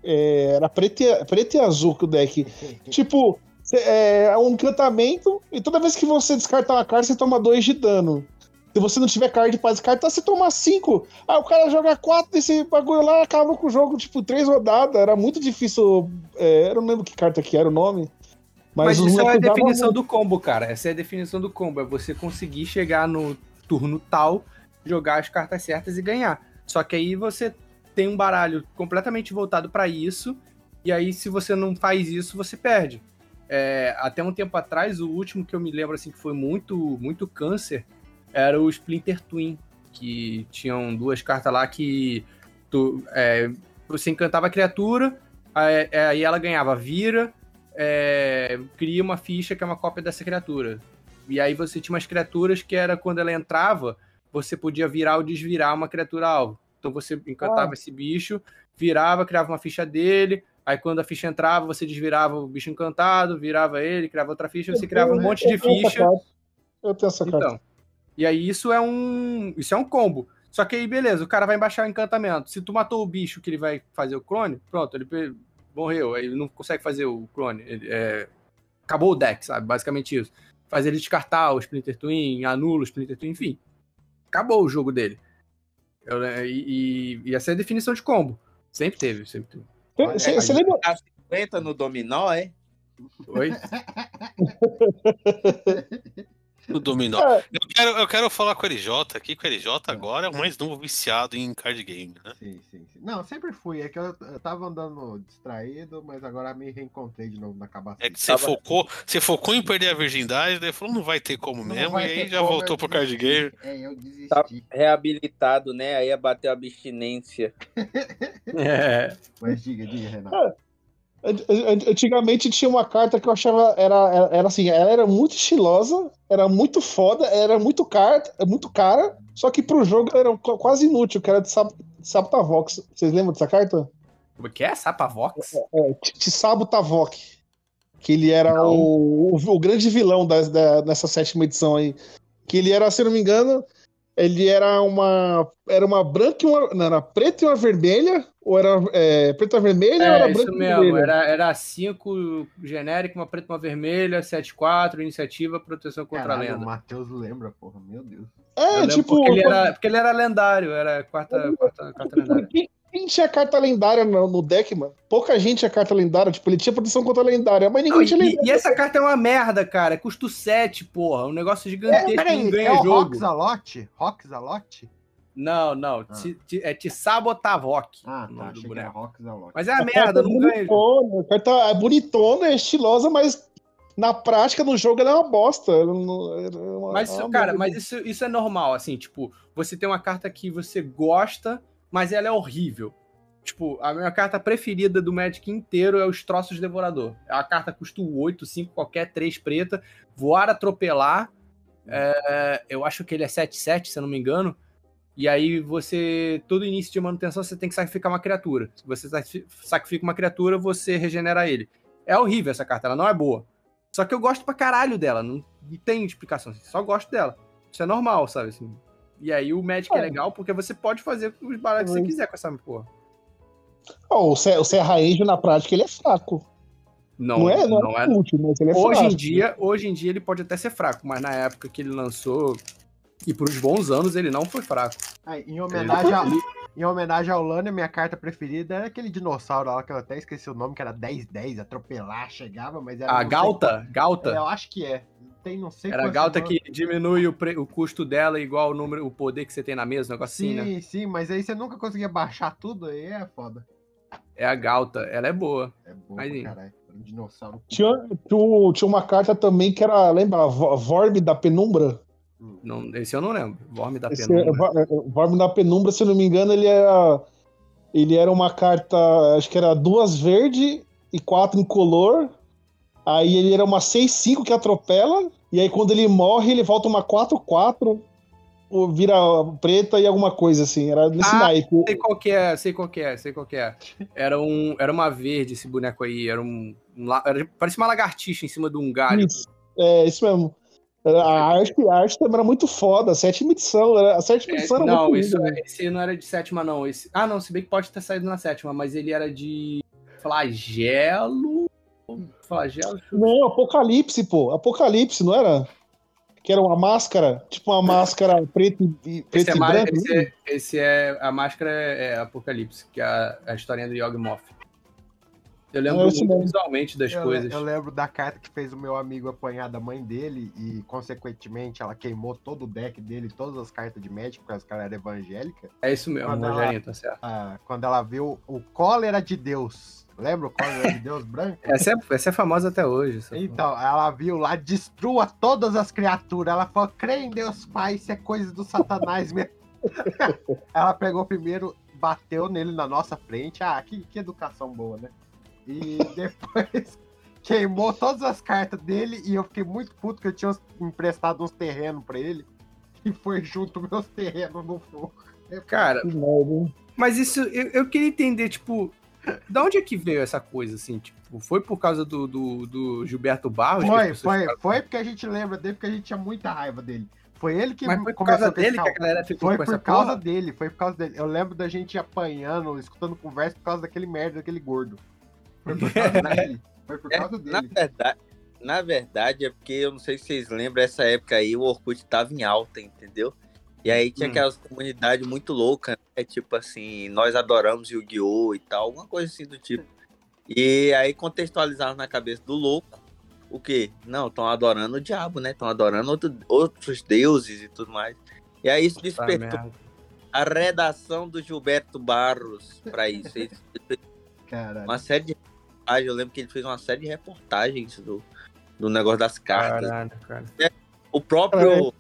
É, era preto e, preto e azul que o deck. Tipo, cê- é um encantamento, e toda vez que você descartar uma carta, você toma dois de dano. Se você não tiver card pra descartar, você toma cinco. Aí o cara joga quatro desse bagulho lá, acaba com o jogo, tipo, três rodadas. Era muito difícil. é, eu não lembro que carta que era o nome.
Mas,
os
isso é a definição
muito.
do combo, cara. Essa é a definição do combo. É você conseguir chegar no turno tal, jogar as cartas certas e ganhar. Só que aí você tem um baralho completamente voltado pra isso. E aí, se você não faz isso, você perde. É, até um tempo atrás, o último que eu me lembro assim que foi muito, muito câncer era o Splinter Twin, que tinham duas cartas lá que tu, é, você encantava a criatura, aí, aí ela ganhava vira, é, cria uma ficha que é uma cópia dessa criatura. E aí você tinha umas criaturas que era quando ela entrava, você podia virar ou desvirar uma criatura alvo. Então você encantava esse bicho, virava, criava uma ficha dele. Aí quando a ficha entrava, você desvirava o bicho encantado, virava ele, criava outra ficha, você criava um monte de
Eu tenho
ficha.
Eu tenho essa carta.
Então. E aí isso é um. Isso é um combo. Só que aí, beleza, o cara vai embaixar o encantamento. Se tu matou o bicho que ele vai fazer o clone, pronto, ele morreu. Aí ele não consegue fazer o clone. Ele, é, Acabou o deck, sabe? Basicamente isso. Faz ele descartar o Splinter Twin, anula o Splinter Twin, enfim. Acabou o jogo dele. Eu, né, e, e, e essa é a definição de combo. Sempre teve, sempre teve.
Você você lembra?
Tá 50 no dominó, é?
Oi? (laughs)
No dominó.
É.
Eu quero, eu quero falar com o LJ aqui, que o LJ agora é o mais novo viciado em card game, né?
Sim, sim, sim. Não, sempre fui. É que eu, eu tava andando distraído, mas agora me reencontrei de novo na cabaça.
É que você
Tava-
focou, você focou em perder a virgindade, daí falou, não vai ter como
Não
mesmo, e aí já
como,
voltou pro card game.
É, eu desisti.
Tá reabilitado, né? Aí ia bater a abstinência. (laughs)
É.
Mas diga, diga, Renato.
An- an- Antigamente tinha uma carta que eu achava era, era, era assim, ela era muito estilosa, era muito foda, era muito cara, muito cara, só que pro jogo ela era qu- quase inútil, que era de Sab- Sabotavox. Vocês lembram dessa carta?
Como é que é? Sapavox?
É, Tsabo Tavok. Que ele era o, o, o grande vilão das- da, dessa sétima edição aí. Que ele era, se não me engano, ele era uma. Era uma branca e uma. Não, era preta e uma vermelha. Ou era é, preta e vermelha ou
É,
era
isso
branca e
mesmo.
vermelha?
Era, era cinco genérico, uma preta, uma vermelha, 7-4, iniciativa, proteção contra a
Caralho, o
lenda.
Matheus lembra, porra. Meu Deus.
Eu
É, tipo.
porque, ele era, porque ele era lendário, era quarta, quarta, quarta lendária.
Quem, quem tinha carta lendária no, no deck, mano? Pouca gente tinha carta lendária. Tipo, ele tinha proteção contra a lendária, mas ninguém
Não,
tinha
e,
lendária.
e essa carta é uma merda, cara. Custa 7, porra. Um negócio
É,
gigantesco não
peraí,
ganha
é o
jogo.
Roxalote? Roxalote?
Não, não.
Ah.
Ti- ti- É Tisabotavok.
Ah, tá.
do
Achei que era Roxalote.
Mas é uma
A
merda,
é
não ganha.
bonitona, A carta é bonitona, é estilosa, mas na prática, no jogo, ela é uma bosta. Não- é uma-
Mas,
é uma
cara,
merda.
mas isso, isso é normal, assim, tipo, você tem uma carta que você gosta, mas ela é horrível. Tipo, a minha carta preferida do Magic inteiro é os Troços Devorador. A carta custa 8, 5, qualquer 3 preta, voar, atropelar. é, eu acho que ele é 7-7, se eu não me engano. E aí você, todo início de manutenção, você tem que sacrificar uma criatura. Se você sacrifi- sacrifica uma criatura, você regenera ele. É horrível essa carta, ela não é boa. Só que eu gosto pra caralho dela, não, não tem explicação, assim, só gosto dela. Isso é normal, sabe? Assim. E aí o Magic é
É.
legal porque você pode fazer os baralhos que você
Mas-
quiser com essa porra.
Ó, o, Ser- o Serra Angel, na prática, ele é fraco.
Não,
Não, é, não,
não
é,
é.
útil, mas ele é
Hoje
fraco.
em dia, hoje em dia ele pode até ser fraco, mas na época que ele lançou e por uns bons anos ele não foi fraco.
Em, homenagem ao,
Ele-
em homenagem ao Lana, minha carta preferida era aquele dinossauro lá, que eu até esqueci o nome, que era 10-10, atropelar, chegava, mas era.
A
sei-
Galta,
É,
Galta,
eu acho que é. Tem, não sei
era a
é
Galta que diminui o, pre- o custo dela igual o número, o poder que você tem na mesa, um negócio assim,
Sim,
né?
sim, mas aí você nunca conseguia baixar tudo, aí é foda.
É a Galta, ela é boa.
É
Aí.
pra caralho. Um dinossauro.
Tinha, tinha, uma carta também que era, lembra, Vo- Vorme da Penumbra?
Não, esse eu não lembro. Vorme da
Esse
Penumbra.
é- Vo- é, Vorme da Penumbra, se eu não me engano, ele era. Ele era uma carta, acho que era duas verde e quatro incolor. Aí ele era uma 6-5 que atropela. E aí quando ele morre, ele volta uma 4-4. Ou vira preta e alguma coisa assim. Era nesse
Ah,
naipe.
Sei qual que é, sei qual que é, sei qual que é. Era, um, era uma verde esse boneco aí, era um... um era, parecia uma lagartixa em cima de um galho.
Isso. É, isso mesmo. A arte, a arte também era muito foda. A sétima edição. era- A sétima
É,
edição era
não,
muito
isso,
linda.
esse não era de sétima, não. Esse, ah, não, se bem que pode ter saído na sétima, mas ele era de flagelo. Flagelo?
Não, Apocalipse, pô. Apocalipse, não era? Que era uma máscara, tipo uma máscara (laughs) preta e,
Esse
preto
é,
e
ma-
branco.
esse, é, esse é- A máscara é, é Apocalipse, que é a, a historinha do Yawgmoth. Eu lembro
É,
muito visualmente das
Eu,
coisas.
eu lembro da carta que fez o meu amigo apanhar da mãe dele e, consequentemente, ela queimou todo o deck dele, todas as cartas de médico, porque as caras eram evangélicas.
É isso mesmo. Rogerinho, tá certo.
Ah, quando ela viu o cólera de Deus. Lembra o cólera de Deus branco? (laughs)
Essa é, essa é famosa até hoje.
Então, ela viu lá, destrua todas as criaturas. Ela falou, crê em Deus Pai, isso é coisa do satanás mesmo. (laughs) ela pegou primeiro, bateu nele na nossa frente. Ah, que, que educação boa, né? E depois (laughs) queimou todas as cartas dele e eu fiquei muito puto que eu tinha emprestado uns terrenos pra ele. E foi junto meus terrenos no fogo.
Cara,
merda, hein?
Mas isso, eu, eu queria entender, tipo, da onde é que veio essa coisa, assim? Tipo, foi por causa do, do, do Gilberto Barros?
Foi, foi,
ficaram-
foi porque a gente lembra dele, porque a gente tinha muita raiva dele. foi ele que
Mas foi por causa dele que a galera ficou
Foi
com
por
essa
causa
porra?
dele, foi por causa dele. Eu lembro da gente apanhando, escutando conversa por causa daquele merda, daquele gordo. Foi por causa (laughs) dele. Foi por
É,
causa
na
dele.
verdade, na verdade, é porque eu não sei se vocês lembram, essa época aí o Orkut tava em alta, entendeu? E aí tinha
Hum.
aquelas comunidades muito loucas, né? Tipo assim, nós adoramos Yu-Gi-Oh! e tal, alguma coisa assim do tipo. E aí contextualizaram na cabeça do louco o quê? Não, estão adorando o diabo, né? Estão adorando outro- outros deuses e tudo mais. E aí isso
Tá
despertou
merda.
a redação do Gilberto Barros pra isso. (laughs)
Caralho.
uma série de reportagens, eu lembro que ele fez uma série de reportagens do, do negócio das cartas.
Caralho, cara.
O próprio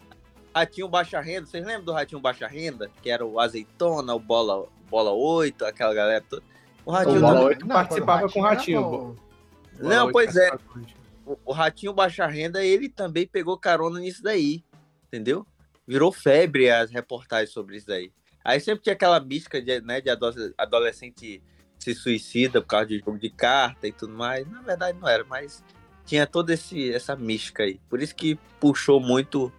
Ratinho Baixa Renda, vocês lembram do Ratinho Baixa Renda? Que era o Azeitona, o Bola, Bola 8, aquela galera toda. O
O
Ratinho,
Bola
também-
8 participava com o Ratinho.
Não,
Bola
pois é.
o Ratinho.
o, o Ratinho Baixa Renda, ele também pegou carona nisso daí, entendeu? Virou febre as reportagens sobre isso daí. Aí sempre tinha aquela mística de, né, de ado- adolescente se suicida por causa de jogo de carta e tudo mais. Na verdade não era, mas tinha toda esse, essa mística aí. Por isso que puxou muito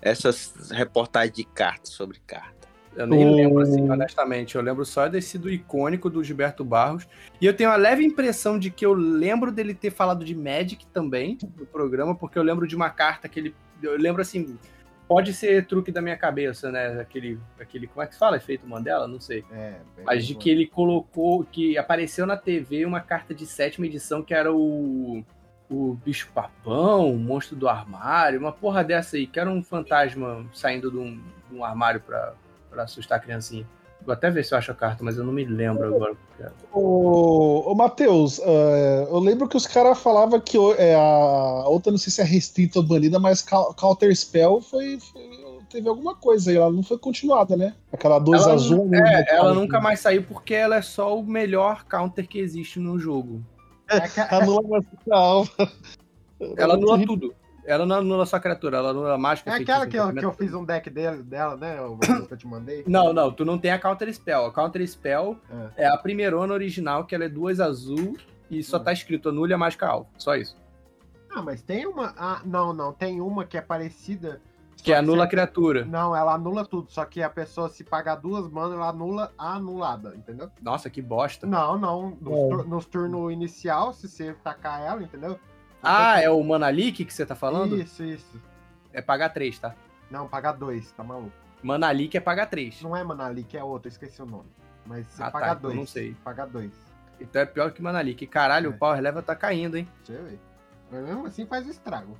essas reportagens de cartas sobre carta.
Eu nem
O-
lembro, assim, honestamente. Eu lembro só desse do icônico do Gilberto Barros. E eu tenho uma leve impressão de que eu lembro dele ter falado de Magic também no programa, porque eu lembro de uma carta que ele. Eu lembro assim. Pode ser truque da minha cabeça, né? Aquele. aquele como é que se fala? Efeito Mandela? Não sei.
É,
Mas de
bom.
que ele colocou. Que apareceu na TV uma carta de sétima edição que era o. O bicho papão, o monstro do armário, uma porra dessa aí, que era um fantasma saindo de um, de um armário pra, pra assustar a criancinha. Vou até ver se eu acho a carta, mas eu não me lembro agora.
Ô, ô Matheus, é, eu lembro que os caras falavam que é, a outra, não sei se é restrita ou banida, mas Counter Spell foi, foi- teve alguma coisa aí, ela não foi continuada, né? Aquela 2
Ela,
azul.
é,
né,
ela
cara,
nunca mais saiu porque ela é só o melhor counter que existe no jogo.
É
Anula a.
Ela anula (laughs) tudo. Ela não anula só a criatura, ela anula a mágica.
É aquela que eu, que eu fiz um deck dele, dela, né? O (coughs) que eu te mandei.
Não, não, tu não tem a Counter Spell. A Counter Spell é, a primeirona original, que ela é duas azul e só
Hum.
tá escrito anule a mágica alvo. Só isso.
Ah, mas tem uma. Ah, não, não. Tem uma que é parecida.
Que anula a criatura.
Não, ela anula tudo. Só que a pessoa, se pagar duas manas, ela anula a anulada, entendeu?
Nossa, que bosta.
Não, não. Nos,
É.
tur- nos turnos inicial, se você tacar ela, entendeu?
Ah, é o Manalik que você tá falando?
Isso, isso.
É pagar 3, tá?
Não, pagar dois, tá maluco?
Manalik é pagar 3.
Não é Manalik, é outro, eu esqueci o nome. Mas você
Ah, tá,
paga
então
dois.
não sei.
Paga dois.
Então é pior que Manalik. Caralho,
É.
o Power Level tá caindo, hein?
Deixa eu ver. Mas mesmo assim faz o estrago.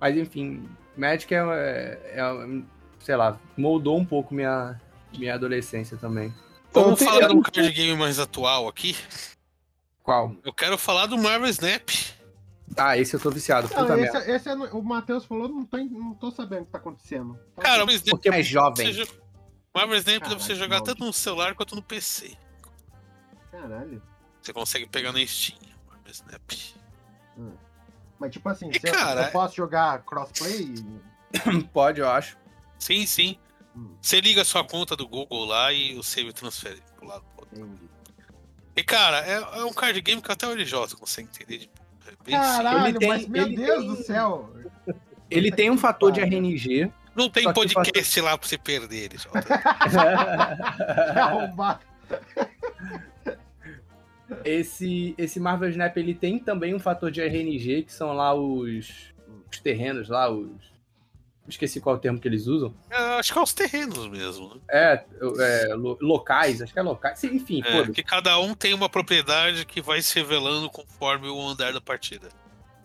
Mas enfim, Magic é, é- é- sei lá, moldou um pouco minha, minha adolescência também.
Vamos falar de um card game mais atual aqui.
Qual?
Eu quero falar do Marvel Snap.
Ah, esse eu tô viciado.
Não,
Puta
esse,
merda.
esse é no- o Matheus falou, não tô, não tô sabendo o que tá acontecendo. Então,
Cara, o Snap
Porque é jovem.
você jo- Marvel Snap dá pra você jogar tanto no celular quanto no PC.
Caralho.
Você consegue pegar na Steam. Marvel Snap.
Mas tipo assim,
E,
eu-
cara,
eu, posso jogar crossplay? (coughs)
Pode, eu acho.
Sim, sim.
Hum.
Você liga a sua conta do Google lá e o save transfere pro lado.
Entendi.
E cara, é, é um card game que até o LJ consegue entender. Tipo, é bem simples.
Caralho,
Ele tem-
mas meu
ele
Deus
tem-
do céu.
Ele tem um fator de RNG.
Não tem
Só que
podcast lá pra você perder.
É (laughs) arrombado.
esse, esse Marvel Snap ele tem também um fator de RNG, que são lá os, os terrenos lá, os. Esqueci qual é o termo que eles usam.
É, acho que é os terrenos mesmo. Né?
É, é, lo- locais, acho que é locais. Enfim,
É, que cada um tem uma propriedade que vai se revelando conforme o andar da partida.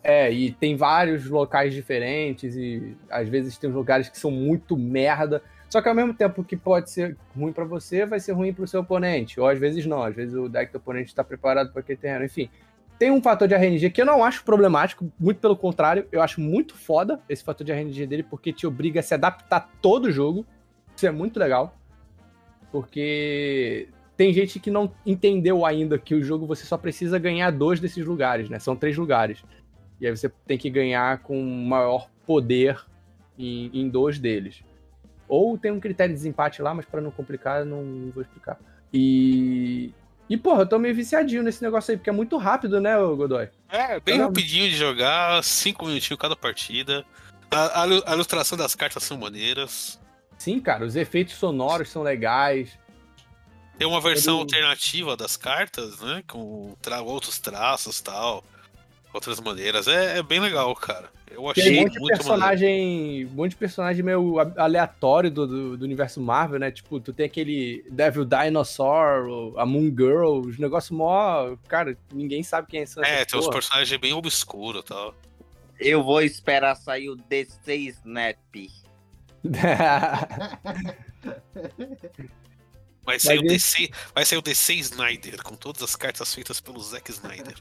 É, e tem vários locais diferentes, e às vezes tem lugares que são muito merda. Só que ao mesmo tempo que pode ser ruim pra você, vai ser ruim pro seu oponente. Ou às vezes não, às vezes o deck do oponente tá preparado para aquele terreno. Enfim, tem um fator de RNG que eu não acho problemático, muito pelo contrário, eu acho muito foda esse fator de RNG dele, porque te obriga a se adaptar todo o jogo. Isso é muito legal. Porque tem gente que não entendeu ainda que o jogo você só precisa ganhar dois desses lugares, né? São três lugares. E aí você tem que ganhar com maior poder em, em dois deles. Ou tem um critério de desempate lá, mas pra não complicar, não, não vou explicar. E. E, porra, eu tô meio viciadinho nesse negócio aí, porque é muito rápido, né, Godoy?
É, bem
Caramba.
rapidinho de jogar, cinco minutinhos cada partida. A, a a ilustração das cartas são maneiras.
Sim, cara, os efeitos sonoros são legais.
Tem uma versão
Ele-
alternativa das cartas, né? Com tra- outros traços e tal. Outras maneiras. É, é bem legal, cara. Eu
Tem
achei
um monte de
muito maneiro.
personagem. Um monte de personagem meio aleatório do, do, do universo Marvel, né? Tipo, tu tem aquele Devil Dinosaur, a Moon Girl, os negócios mó. Cara, ninguém sabe quem é essa
É, tem uns personagens bem obscuros e tal.
Eu vou esperar sair o DC Snap. (laughs)
Vai sair,
Vai
o. DC, vai sair o DC Snyder, com todas as cartas feitas pelo Zack Snyder.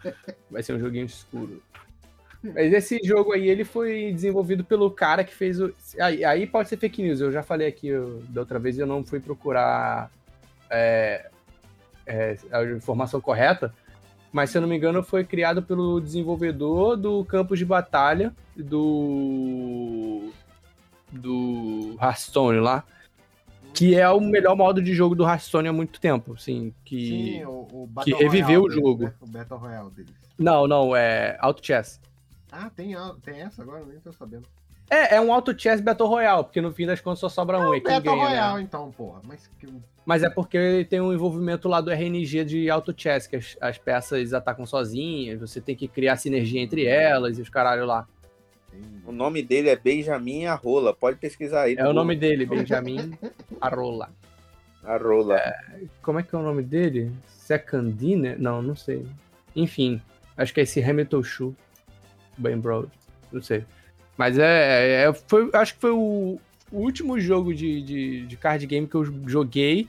Vai ser um joguinho escuro. (laughs) Mas esse jogo aí, ele foi desenvolvido pelo cara que fez o. Aí, aí pode ser fake news, eu já falei aqui eu- da outra vez e eu não fui procurar é, é, a informação correta. Mas se eu não me engano, foi criado pelo desenvolvedor do Campos de Batalha do. do Hearthstone lá. Que é o melhor modo de jogo do Hearthstone há muito tempo, assim. Que...
Sim, o, o
que reviveu
Royale
o
deles,
jogo.
né? O Battle Royale deles.
Não, não, é Auto Chess.
Ah, tem, tem essa agora? Nem tô sabendo.
É, é um Auto Chess Battle Royale, porque no fim das contas só sobra um, é quem
Battle
ganha,
Royale,
né?
então, porra. Mas que...
Mas é porque tem um envolvimento lá do RNG de Auto Chess, que as, as peças atacam sozinhas, você tem que criar sinergia entre elas e os caralho lá.
O nome dele é Benjamin Arrola. Pode pesquisar aí.
É o nome dele, (laughs) Benjamin Arola.
Arrola.
Como é que é o nome dele? Secondine? Não, não sei. Enfim, acho que é esse Hamilton Shu. Ben Broad. Não sei. Mas é. é- foi, acho que foi o, o último jogo de, de, de card game que eu joguei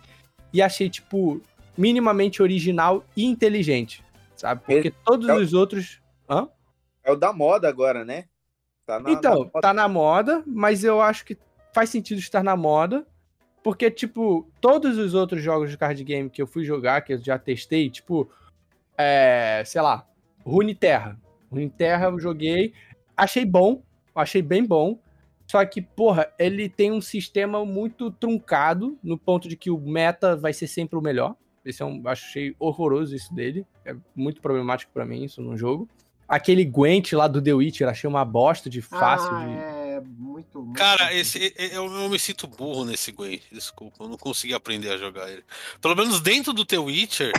e achei, tipo, minimamente original e inteligente. Sabe? Porque todos
é o-
os outros. Hã?
É o da moda agora, né? Tá na,
Então,
na
tá na moda, mas eu acho que faz sentido estar na moda, porque, tipo, todos os outros jogos de card game que eu fui jogar, que eu já testei, tipo, é, sei lá, Runeterra. Runeterra eu joguei, achei bom, achei bem bom, só que, porra, ele tem um sistema muito truncado, no ponto de que o meta vai ser sempre o melhor. Esse é um, achei horroroso isso dele, é muito problemático pra mim isso no jogo. Aquele Gwent lá do The Witcher, achei uma bosta de fácil
ah,
de...
é muito... muito
Cara, esse, eu, eu me sinto burro nesse Gwen. Desculpa, eu não consegui aprender a jogar ele. Pelo menos dentro do The Witcher,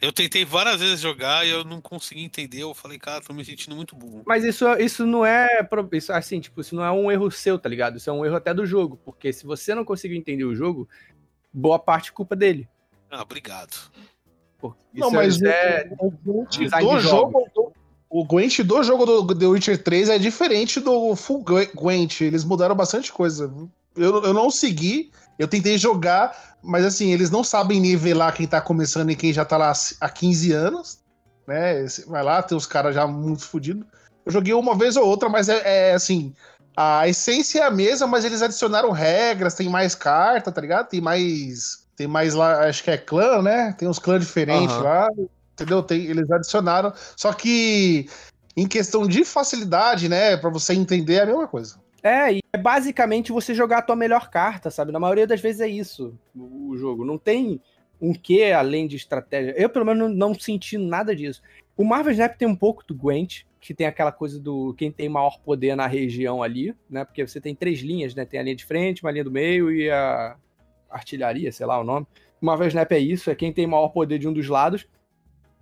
eu tentei várias vezes jogar e eu não consegui entender. Eu falei, cara, tô me sentindo muito burro.
Mas isso, isso não é. Isso, assim, tipo, isso não é um erro seu, tá ligado? Isso é um erro até do jogo. Porque se você não conseguiu entender o jogo, boa parte é culpa dele.
Ah, obrigado.
Pô,
Não,
isso
mas
é,
o, o Gwent do jogo. do- o Gwent do jogo do The Witcher 3 é diferente do Full Gwe- Gwent. Eles mudaram bastante coisa. Eu, eu não segui, eu tentei jogar, mas assim, eles não sabem nivelar quem tá começando e quem já tá lá há 15 anos. Né? Vai lá, tem os caras já muito fodidos. Eu joguei uma vez ou outra, mas é, é, assim. A essência é a mesma, mas eles adicionaram regras, tem mais carta, tá ligado? Tem mais. Tem mais lá, acho que é clã, né? Tem uns clãs diferentes
Aham.
lá. Entendeu? Tem, eles adicionaram. Só que em questão de facilidade, né? Pra você entender é a mesma coisa.
É, e é basicamente você jogar a tua melhor carta, sabe? Na maioria das vezes é isso o, jogo. Não tem um quê além de estratégia. Eu, pelo menos, não, não senti nada disso. O Marvel Snap tem um pouco do Gwent, que tem aquela coisa do quem tem maior poder na região ali, né? Porque você tem três linhas, né? Tem a linha de frente, uma linha do meio e a artilharia, sei lá o nome. O Marvel Snap é isso, é quem tem maior poder de um dos lados.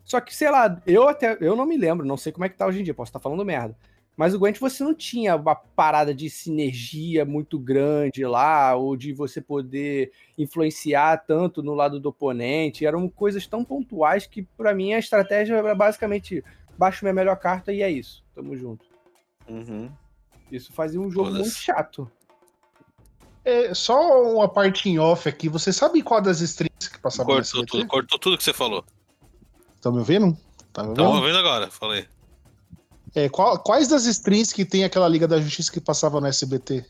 Só que, sei lá, eu até eu não me lembro, não sei como é que tá hoje em dia, posso estar falando merda. Mas o Gwent você não tinha uma parada de sinergia muito grande lá, ou de você poder influenciar tanto no lado do oponente. Eram coisas tão pontuais que, pra mim, a estratégia era basicamente baixo minha melhor carta e é isso. Tamo junto.
Uhum.
Isso fazia um jogo
Foda-se.
muito chato.
É, só uma parte em off aqui. Você sabe qual das strings que passavam nesse
Cortou tudo, cortou tudo que você falou.
Tá me ouvindo? Tá me ouvindo?
Tava vendo agora, falei.
É, qual- quais das strings que tem aquela Liga da Justiça que passava no SBT?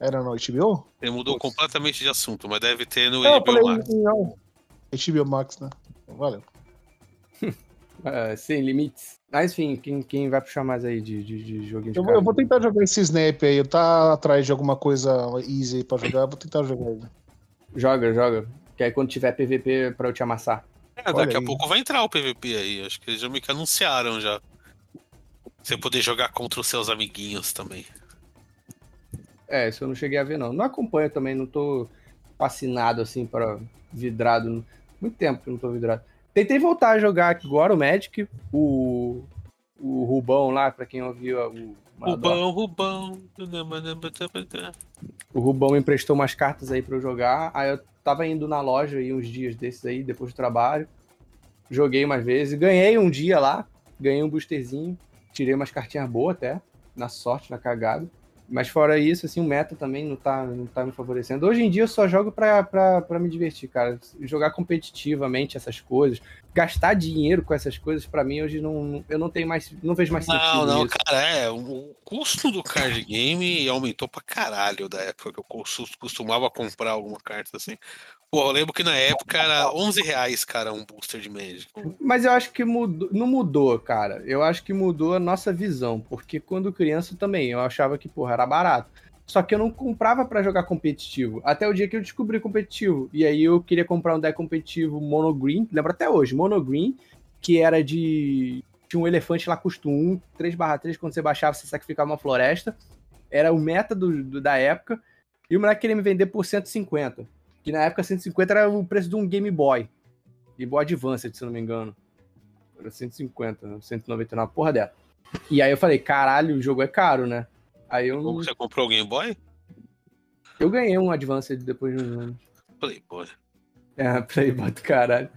Era no HBO?
Ele mudou
Putz.
completamente de assunto, mas deve ter no
Não,
HBO
falei,
Max.
não. HBO Max, né? Valeu. (laughs)
Ah, sem limites. Mas enfim, quem, quem vai puxar mais aí de, de, de joguinho de
Eu, vou- eu vou tentar jogar esse Snap aí. Eu tá atrás de alguma coisa easy aí pra jogar. eu Vou tentar jogar ele.
Joga, joga. Que aí quando tiver PVP pra eu te amassar.
É,
Olha
daqui a
aí.
pouco vai entrar o PVP aí. Acho que eles já meio que anunciaram já. Você poder jogar contra os seus amiguinhos também.
É, isso eu não cheguei a ver, não. Não acompanho também, não tô fascinado, assim, para vidrado. Muito tempo que eu não tô vidrado. Tentei voltar a jogar agora o Magic, o, o Rubão lá, pra quem ouviu o.
Rubão, Rubão.
O Rubão me emprestou umas cartas aí pra eu jogar. Aí eu tava indo na loja aí uns dias desses aí, depois do trabalho. Joguei umas vezes. Ganhei um dia lá. Ganhei um boosterzinho. Tirei umas cartinhas boas até. Na sorte, na cagada. Mas fora isso, assim, o meta também não tá, não tá me favorecendo. Hoje em dia eu só jogo pra, pra, pra me divertir, cara. Jogar competitivamente essas coisas, gastar dinheiro com essas coisas, pra mim hoje não, eu não tenho mais, não vejo mais sentido.
Não, não,
nisso.
cara, é. O custo do card game aumentou pra caralho da época que eu cos- costumava comprar alguma carta assim. Pô, eu lembro que na época era 11 reais, cara, um booster de Magic.
Mas eu acho que mudou, não mudou, cara. Eu acho que mudou a nossa visão, porque quando criança também eu achava que, porra, era barato. Só que eu não comprava pra jogar competitivo. Até o dia que eu descobri competitivo. E aí eu queria comprar um deck competitivo Mono Green, lembro até hoje, Mono Green, que era de. Tinha um elefante lá custo 1, 3/3, quando você baixava, você sacrificava uma floresta. Era o meta do, do- da época. E o moleque queria me vender por 150. Que na época 150 era o preço de um Game Boy. Game Boy Advance, se não me engano. Era 150, 199, porra dela. E aí eu falei, caralho, o jogo é caro, né? Aí eu,
Como você comprou o Game Boy?
eu ganhei um Advance depois de uns anos.
Pô.
É, (laughs) Playboy do caralho.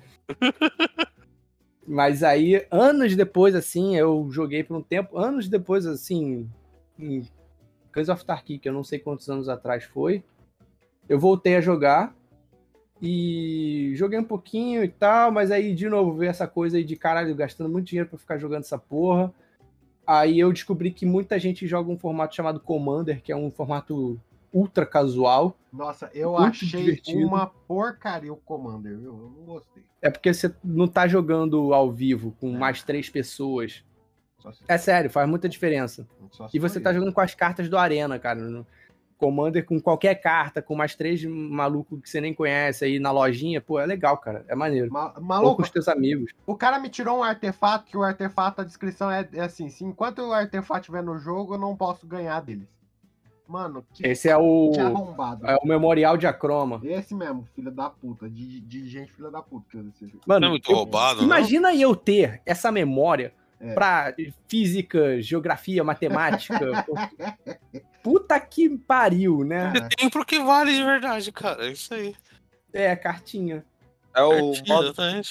Mas aí, anos depois, assim, eu joguei por um tempo. Anos depois, assim, em Curse of Tarkey, que eu não sei quantos anos atrás foi, eu voltei a jogar e joguei um pouquinho e tal, mas aí, de novo, veio essa coisa aí de caralho, gastando muito dinheiro pra ficar jogando essa porra. Aí eu descobri que muita gente joga um formato chamado Commander, que é um formato ultra casual.
Nossa, eu achei
divertido.
uma porcaria o Commander, viu? Eu não gostei.
É porque você não tá jogando ao vivo com mais três pessoas. É sério, faz muita diferença. E você tá jogando com as cartas do Arena, cara. Commander com qualquer carta, com mais três malucos que você nem conhece aí na lojinha, pô, é legal, cara. É maneiro.
Ma-
Ou
Maluco,
com os teus amigos.
o cara me tirou um artefato, que o artefato, a descrição é, é assim, se enquanto o artefato estiver no jogo, eu não posso ganhar deles. Mano, que,
Esse é o, é o Memorial de Acroma.
Esse mesmo, filho da puta, de, de gente filha da puta. que eu disse.
Mano,
Não é muito
eu-
roubado, não?
imagina eu ter essa memória
É.
pra física, geografia, matemática. (laughs) Puta que pariu, né?
Cara,
Tem pro que vale de verdade, cara. É isso aí.
É, cartinha.
É o,
Certinho,
Morgan,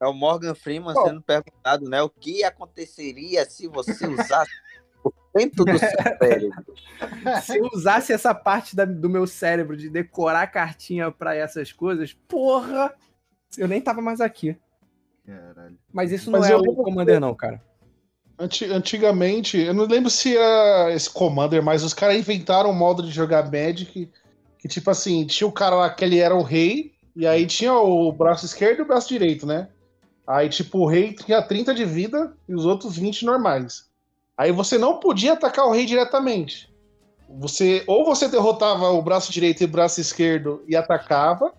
é o Morgan Freeman sendo perguntado, né? O que aconteceria se você usasse (laughs) o dentro do seu (laughs) cérebro?
Se eu usasse essa parte da- do meu cérebro de decorar cartinha pra essas coisas, porra, eu nem tava mais aqui.
Caralho.
Mas isso
Mas
não é
eu
o Commander, não, cara.
Anti- Antigamente, eu não lembro se era esse Commander, mas os caras inventaram um modo de jogar Magic que, tipo assim, tinha o cara lá que ele era o rei, e aí tinha o braço esquerdo e o braço direito, né? Aí, tipo, o rei tinha 30 de vida e os outros 20 normais. Aí você não podia atacar o rei diretamente. Você ou você derrotava o braço direito e o braço esquerdo e atacava,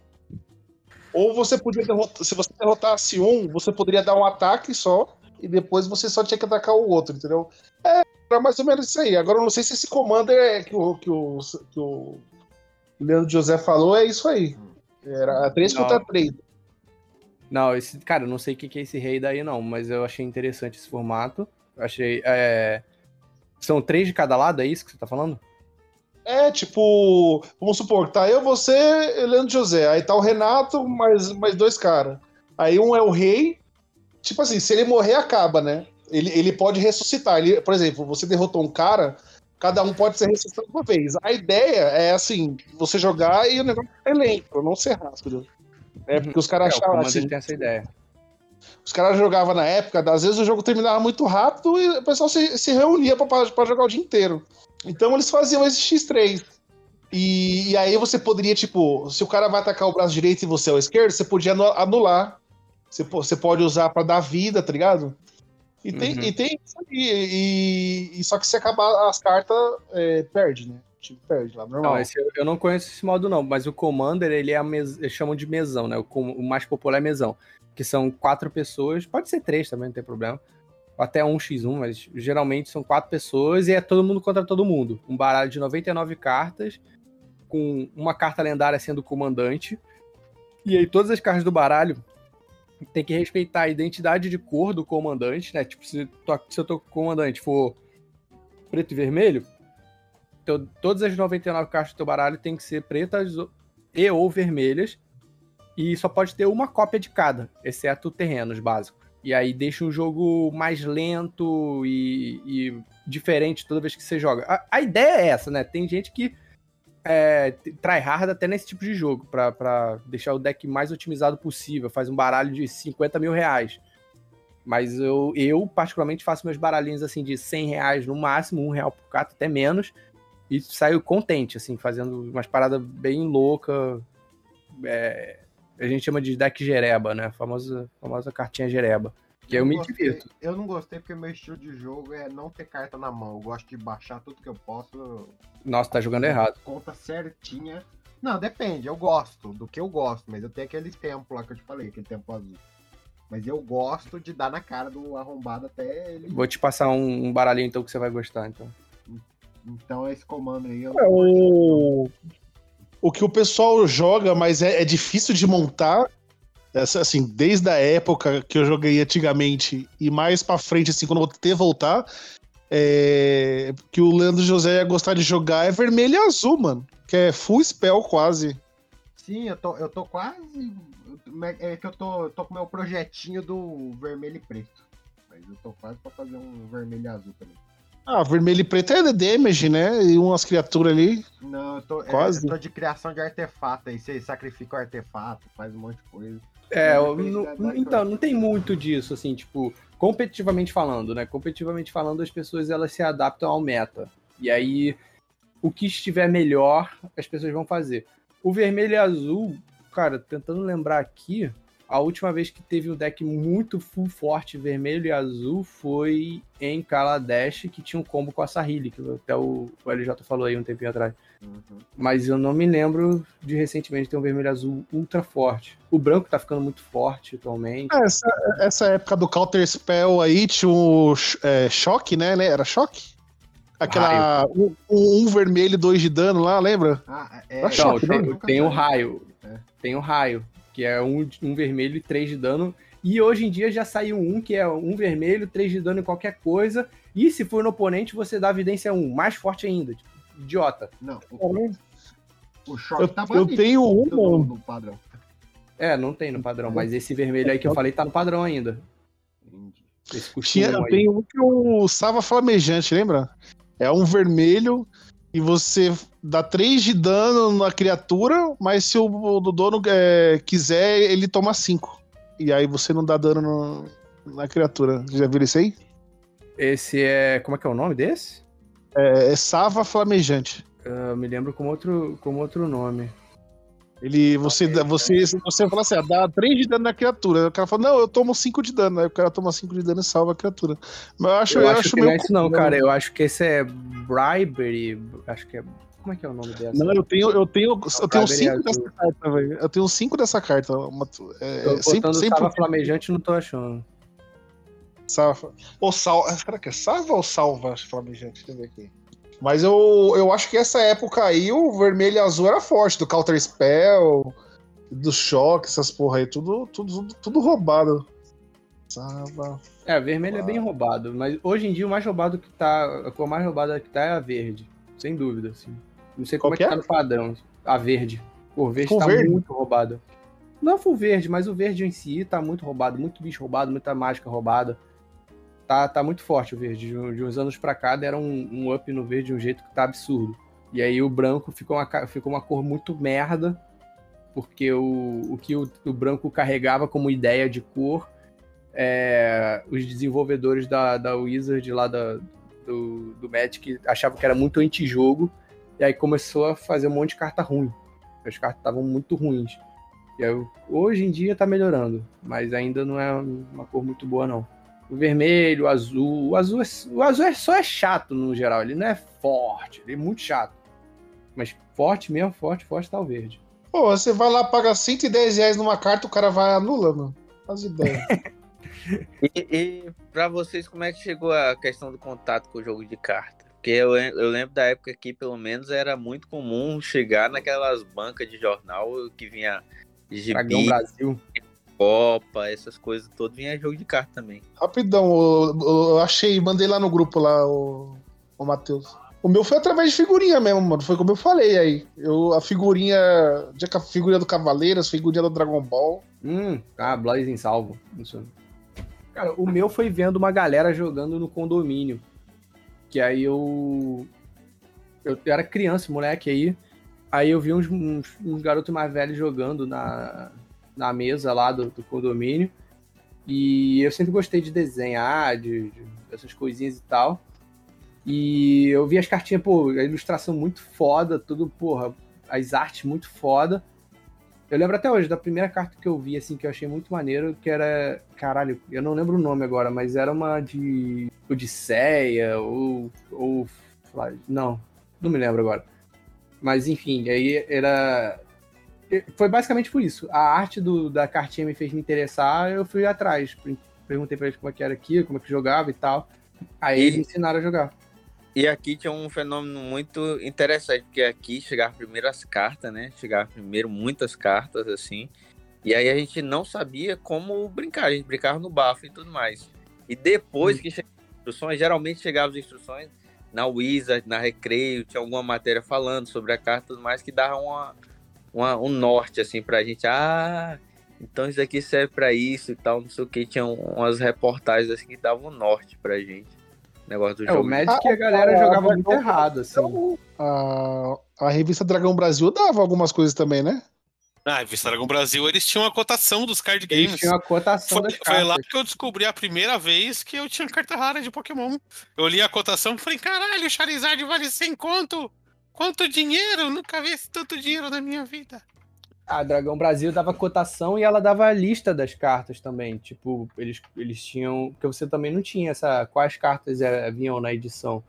ou você podia derrotar, se você derrotasse um, você poderia dar um ataque só e depois você só tinha que atacar o outro, entendeu? É, era mais ou menos isso aí. Agora eu não sei se esse commander é que o, que o, que o Leandro José falou, é isso aí. Era 3
Não.
contra 3.
Não, esse, cara, eu não sei o que que é esse rei daí, não, mas eu achei interessante esse formato. Eu Achei. é, São três de cada lado, é isso que você tá falando?
É, tipo, vamos supor, tá eu, você Leandro José. Aí tá o Renato, mais, mais dois caras. Aí um é o rei. Tipo assim, se ele morrer, acaba, né? Ele, ele pode ressuscitar. Ele, por exemplo, você derrotou um cara, cada um pode ser ressuscitado uma vez. A ideia é assim, você jogar e o negócio é lento, não ser rápido. É, porque os caras
É, Commander
assim,
tem essa ideia.
Os caras jogavam na época, às vezes o jogo terminava muito rápido e o pessoal se, se reunia pra jogar o dia inteiro. Então eles faziam esse X3. E, e aí você poderia, tipo, se o cara vai atacar o braço direito e você é o esquerdo, você podia anu- anular. Você, você pode usar pra dar vida, tá ligado? E tem,
Uhum.
e tem isso aí. E, e só que se acabar as cartas, é, perde, né? Time perde lá, normal.
Não, esse eu, não conheço esse modo, não, mas o Commander, ele é a mes... eles chamam de mesão, né? O, o mais popular é mesão. Que são quatro pessoas, pode ser três também, não tem problema. até 1x1, mas geralmente são quatro pessoas e é todo mundo contra todo mundo. Um baralho de 99 cartas, com uma carta lendária sendo o comandante. E aí todas as cartas do baralho tem que respeitar a identidade de cor do comandante, né? Tipo, se, to- se o comandante for preto e vermelho, então todas as 99 cartas do teu baralho tem que ser pretas e ou vermelhas. E só pode ter uma cópia de cada, exceto terrenos básicos. E aí deixa o jogo mais lento e, e diferente toda vez que você joga. A, a ideia é essa, né? Tem gente que é, t- tryhard até nesse tipo de jogo, pra deixar o deck mais otimizado possível. Faz um baralho de 50 mil reais. Mas eu, eu, particularmente, faço meus baralhinhos assim de 100 reais no máximo, um real por carta, até menos. E saio contente, assim, fazendo umas paradas bem loucas. É, a gente chama de deck jereba, né? A famosa, famosa cartinha jereba. Que eu
não
me
gostei-
divirto.
Eu não gostei porque meu estilo de jogo é não ter carta na mão. Eu gosto de baixar tudo que eu posso.
Nossa, tá jogando errado.
Conta certinha. Não, depende. Eu gosto do que eu gosto, mas eu tenho aquele tempo lá que eu te falei, aquele tempo azul. Mas eu gosto de dar na cara do arrombado até ele.
Vou te passar um, um baralhinho então que você vai gostar, então.
Então esse comando aí eu
É, o... o que o pessoal joga, mas é, é difícil de montar. Assim, desde a época que eu joguei antigamente e mais pra frente, assim, quando eu vou ter voltar, é... que o Leandro José ia gostar de jogar é vermelho e azul, mano. Que é full spell quase.
Sim, eu tô, eu tô quase. É que eu tô, eu tô com meu projetinho do vermelho e preto. Mas eu tô quase pra fazer um vermelho e azul também.
Ah, vermelho e preto é damage, né? E umas criaturas ali.
Não, eu tô, é,
Quase.
eu tô de criação de artefato aí. Você sacrifica o artefato, faz um monte de coisa.
É,
Não,
eu- então, não tem muito disso, assim, tipo, competitivamente falando, né? Competitivamente falando, as pessoas elas se adaptam ao meta. E aí, o que estiver melhor, as pessoas vão fazer. O vermelho e azul, cara, tentando lembrar aqui, a última vez que teve um deck muito full forte vermelho e azul foi em Kaladesh, que tinha um combo com a Sahili, que até o, o LJ falou aí um tempinho atrás.
Uhum.
Mas eu não me lembro de recentemente ter um vermelho e azul ultra forte. O branco tá ficando muito forte atualmente.
Ah, Essa, essa época do Counter Spell aí tinha o é, choque, né? Era choque? Aquela. Um, um vermelho e dois de dano lá, lembra?
Ah, é.
Choque,
tem,
nunca
tem o
saiu.
raio.
É.
Tem o raio, que é um, um vermelho e três de dano. E hoje em dia já saiu um que é um vermelho, três de dano em qualquer coisa. E se for no oponente, você dá evidência 1, mais forte ainda. Tipo, idiota.
Não, o, o choque
Eu,
tá
eu tenho um,
do-
mano.
do padrão.
É, não tem no padrão, mas esse vermelho aí que eu falei tá no padrão ainda.
Entendi.
Esse
Tinha, tenho um que é o Sava Flamejante, lembra? É um vermelho e você dá 3 de dano na criatura, mas se o, o dono é, quiser, ele toma 5. E aí você não dá dano no- na criatura. Já viram isso aí?
Esse é. Como é que é o nome desse?
É, é Sava Flamejante.
Eu me lembro como outro, como outro nome.
Ele, você, dá- você, você fala assim, ah, dá 3 de dano na criatura. O cara fala, não, eu tomo 5 de dano. Aí o cara toma 5 de dano e salva a criatura. Mas eu acho,
Eu,
eu
acho,
acho
que não é isso, não, cara. Eu acho que esse é Bribery. Acho que é. Como é que é o nome dessa?
Não, eu tenho, eu tenho, eu tenho
Bribery
5
azul.
dessa carta, velho. Eu tenho 5 dessa carta. Uma, é,
Tô
sempre, sempre
Sava Flamejante não tô achando.
salva. Ou salva. Será que é salva ou salva flamejante? Deixa eu ver aqui. Mas eu, eu acho que essa época aí o vermelho e azul era forte, do Counter Spell, do choque, essas porra aí, tudo, tudo, tudo, roubado. Salva.
É, vermelho é bem roubado, mas hoje em dia o mais roubado que tá. A cor mais roubada que tá é a verde. Sem dúvida, assim. Não sei como
Qual
é que
que
tá
é?
no padrão. A verde. O verde
Full
tá
verde?
muito roubada. Não full verde, mas o verde em si tá muito roubado. Muito bicho roubado, muita mágica roubada. Tá, tá muito forte o verde. De, de uns anos pra cá deram um, um up no verde de um jeito que tá absurdo. E aí o branco ficou uma, ficou uma cor muito merda. Porque o, o que o, o branco carregava como ideia de cor é, os desenvolvedores da, da Wizard lá da, do, do Magic achavam que era muito antijogo, e aí começou a fazer um monte de carta ruim. As cartas estavam muito ruins. E aí, hoje em dia tá melhorando, mas ainda não é uma cor muito boa, não. O vermelho, o azul. O azul, é, o azul é só é chato no geral, ele não é forte, ele é muito chato. Mas forte mesmo, forte, forte tá o verde.
Pô, você vai lá, paga 110 reais numa carta, o cara vai anula, mano. Faz ideia. (laughs)
E, e para vocês, como é que chegou a questão do contato com o jogo de carta? Porque eu, eu lembro da época que, pelo menos, era muito comum chegar naquelas bancas de jornal que vinha
Dragão
gibi,
Brasil.
Copa, essas coisas todas, vinha jogo de carta também.
Rapidão, eu, eu achei, mandei lá no grupo lá, o, o Matheus. O meu foi através de figurinha mesmo, mano. Foi como eu falei aí. Eu, a figurinha. A figurinha do Cavaleiros, figurinha do Dragon Ball.
Hum, ah, Blazing Salvo. Isso. Cara, o meu foi vendo uma galera jogando no condomínio. Que aí eu. Eu era criança, moleque aí. Aí eu vi uns, uns, uns garotos mais velhos jogando na, na mesa lá do, do condomínio. E eu sempre gostei de desenhar, de, de essas coisinhas e tal. E eu vi as cartinhas, pô, a ilustração muito foda, tudo, porra, as artes muito foda. Eu lembro até hoje da primeira carta que eu vi, assim, que eu achei muito maneiro, que era. Caralho, eu não lembro o nome agora, mas era uma de Odisseia, ou. ou não, não me lembro agora. Mas enfim, aí era. Foi basicamente por isso. A arte do, da cartinha me fez me interessar, eu fui atrás. Perguntei pra eles como é que era aqui, como é que jogava e tal. Aí
E-
eles me ensinaram a jogar.
E aqui tinha um fenômeno muito interessante, porque aqui chegavam primeiro as cartas, né? Chegavam primeiro muitas cartas, assim. E aí a gente não sabia como brincar, a gente brincava no bafo e tudo mais. E depois que chegavam as instruções, geralmente chegavam as instruções na Wizard, na Recreio, tinha alguma matéria falando sobre a carta e tudo mais, que dava uma, uma- um norte, assim, pra gente. Ah, então isso aqui serve pra isso e tal, não sei o que. Tinha umas reportagens, assim, que davam um norte pra gente. Negócio do
É, o
jogo.
Magic a galera
Ah,
jogava
Dragão
muito errado, assim.
A, a revista Dragão Brasil dava algumas coisas também, né?
Ah, Vista Dragon Brasil, eles tinham a cotação dos card
Eles
games.
tinham a cotação
Foi,
das
foi lá que eu descobri a primeira vez que eu tinha carta rara de Pokémon. Eu li a cotação e falei, caralho, o Charizard vale 100 conto! Quanto dinheiro! Nunca vi esse tanto dinheiro na minha vida.
A Dragão Brasil dava cotação e ela dava a lista das cartas também. Tipo, eles, eles tinham. Porque você também não tinha essa. Quais cartas eh, vinham na edição.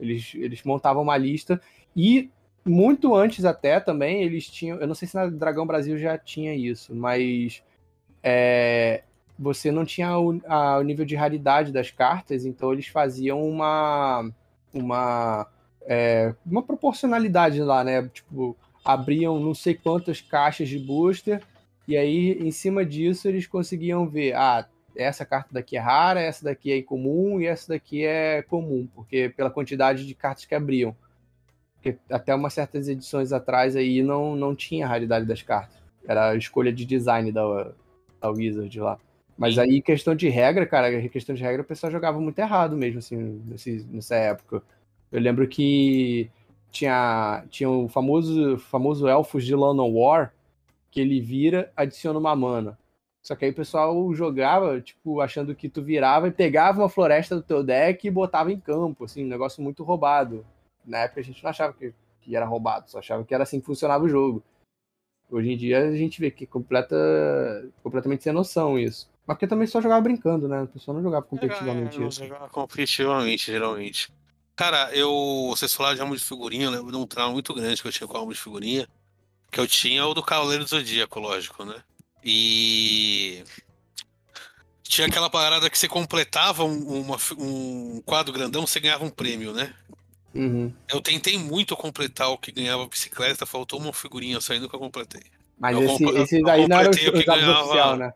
Eles, eles montavam uma lista. E muito antes até também, eles tinham. Eu não sei se na Dragão Brasil já tinha isso, mas. é, você não tinha o, a- o nível de raridade das cartas, então eles faziam uma. Uma. É, uma proporcionalidade lá, né? Tipo, abriam não sei quantas caixas de booster, e aí, em cima disso, eles conseguiam ver, ah, essa carta daqui é rara, essa daqui é incomum e essa daqui é comum, porque pela quantidade de cartas que abriam. Porque até umas certas edições atrás aí não, não tinha a raridade das cartas. Era a escolha de design da, da Wizard lá. Mas aí, questão de regra, cara, questão de regra, o pessoal jogava muito errado mesmo, assim, nessa época. Eu lembro que tinha, tinha o famoso, famoso Elfos de London War, que ele vira, adiciona uma mana. Só que aí o pessoal jogava, tipo, achando que tu virava e pegava uma floresta do teu deck e botava em campo, assim, um negócio muito roubado. Na época a gente não achava que, que era roubado, só achava que era assim que funcionava o jogo. Hoje em dia a gente vê que completa, completamente sem noção isso. Mas porque também só jogava brincando, né? O pessoal não jogava competitivamente
É, não
isso.
jogava competitivamente, geralmente. Cara, eu. Vocês falaram de álbum de figurinha, eu lembro de um trauma muito grande que eu tinha com álbum de figurinha. Que eu tinha o do Cavaleiro do Zodíaco, lógico, né? E. Tinha aquela parada que você completava um, uma um quadro grandão, você ganhava um prêmio, né?
Uhum.
Eu tentei muito completar o que ganhava bicicleta, faltou uma figurinha só e nunca completei.
Mas
Eu
esse,
compre-
esse
eu
daí não era o
o que ganhava-
oficial, né?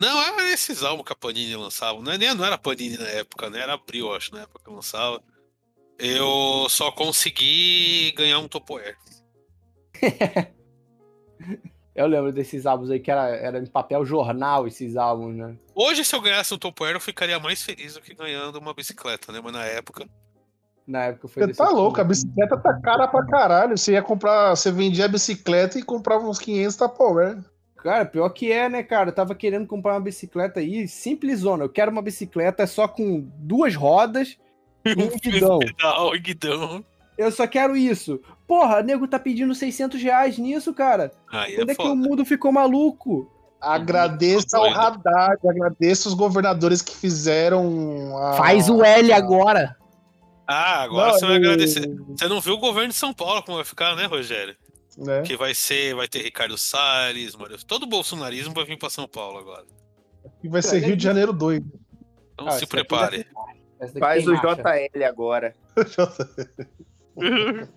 Não, era esses álbuns que a Panini lançava. Não, é- nem- não era Panini na época, né? Era Abril, acho, na época que lançava. Eu só consegui ganhar um Topoer. (laughs)
Eu lembro desses álbuns aí que era, era em papel jornal, esses álbuns, né?
Hoje, se eu ganhasse um Topoer, eu ficaria mais feliz do que ganhando uma bicicleta, né? Mas na época.
Na época foi
Você tá
tipo.
louco, a bicicleta tá cara pra caralho. Você ia comprar, você vendia a bicicleta e comprava uns 500 Tupperware.
Cara, pior que é, né, cara? Eu tava querendo comprar uma bicicleta aí, simplesona. Eu quero uma bicicleta só com duas rodas e um guidão.
Pedal, guidão.
Eu só quero isso. Porra, nego tá pedindo 600 reais nisso, cara.
Aí
Onde
é
é que o mundo ficou maluco?
Agradeça ao
doido.
Haddad, agradeça os governadores que fizeram. A...
Faz o L agora.
Ah, agora
Não,
você vai
e-
agradecer. Você não viu o governo de São Paulo como vai ficar, né, Rogério?
né?
Que vai ser, vai ter Ricardo Salles, Mário... todo o bolsonarismo vai vir pra São Paulo agora.
E vai ser Rio de Janeiro 2.
Então
Ah,
se prepare.
Faz o
marcha.
JL agora. (laughs)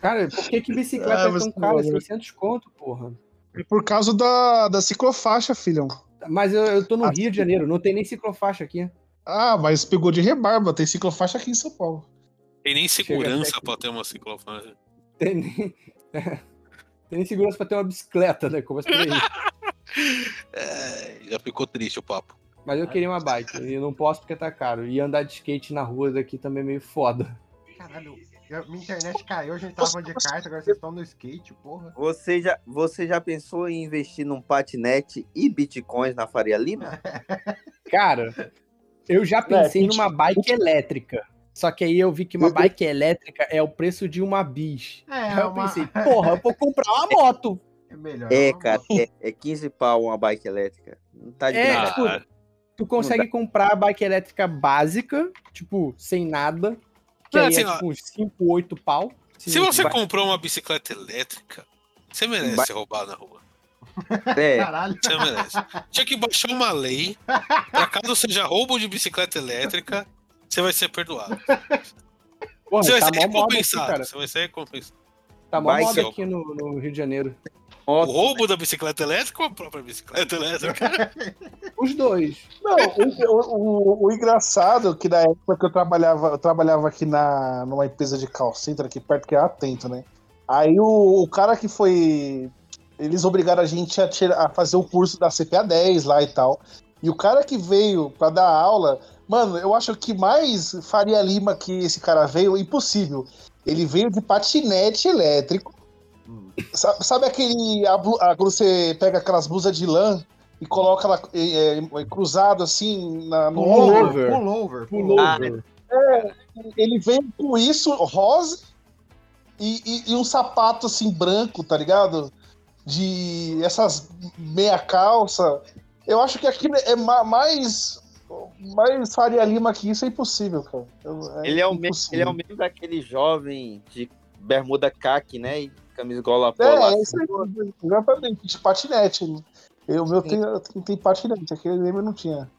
Cara, por que que bicicleta
Ah,
é tão cara?
bom, né?
600 conto, porra.
E por causa da, da ciclofaixa, filhão.
Mas eu, eu tô no
Ah,
Rio de Janeiro, não tem nem ciclofaixa aqui.
Ah, mas pegou de rebarba. Tem ciclofaixa aqui em São Paulo.
Tem nem segurança pra ter uma ciclofaixa.
Tem nem, (laughs) tem nem segurança pra ter uma bicicleta, né? Começa por aí. (laughs)
É, já ficou triste o papo.
Mas eu queria uma bike, e não posso porque tá caro. E andar de skate na rua daqui também é meio foda.
Caralho, eu- minha internet caiu, a gente tava de kart, agora vocês estão no skate, porra.
Você já, você já pensou em investir num patinete e bitcoins na Faria Lima? (laughs)
Cara, eu já pensei
gente,
numa bike elétrica. Só que aí eu vi que uma bike elétrica é o preço de uma bis.
É,
Aí eu
uma-
pensei, porra, eu vou comprar uma (laughs) moto.
É melhor.
É, cara, é, é 15 pau uma bike elétrica. Não tá de
É,
brincadeira.
tipo, tu consegue comprar a bike elétrica básica, tipo, sem nada. Que
Não,
aí
assim,
é tipo uns 5, 8 pau.
Se você
vai-
comprou uma bicicleta elétrica, você merece
Ba-
ser roubado na rua.
É, (laughs)
Caralho.
Você merece. Tinha que baixar uma lei pra caso seja roubo de bicicleta elétrica, você vai ser perdoado.
Porra,
Você vai
tá
ser
mó moda aqui,
recompensado. Você vai ser recompensado.
Tá mó
Vai
moda
ser.
aqui no, no Rio de Janeiro.
O roubo da bicicleta elétrica ou a própria bicicleta elétrica? (laughs)
Os dois.
Não, o, o- o- engraçado é que na época que eu trabalhava, eu trabalhava aqui na, numa empresa de call center aqui perto que é atento, né? Aí o, o cara que foi. Eles obrigaram a gente a, tirar- a fazer o curso da CPA 10 lá e tal. E o cara que veio pra dar aula, mano, eu acho que mais Faria Lima que esse cara veio, impossível. Ele veio de patinete elétrico. Sabe, sabe aquele. A, a- quando você pega aquelas blusas de lã e coloca ela é, é, cruzado assim na, no?
Pullover.
Pullover.
Pullover.
Ele veio com isso, rosa, e, e- e um sapato assim branco, tá ligado? De essas meia calça. Eu acho que aquilo é ma- mais. Mais Faria Lima que isso é impossível, cara. Eu-
ele, é o mesmo, ele é o mesmo daquele jovem de bermuda caque, né? E camisa gola
É,
polar.
é isso aí, exatamente, de patinete. Eu, o meu tem, tem patinete, aquele lembro não tinha.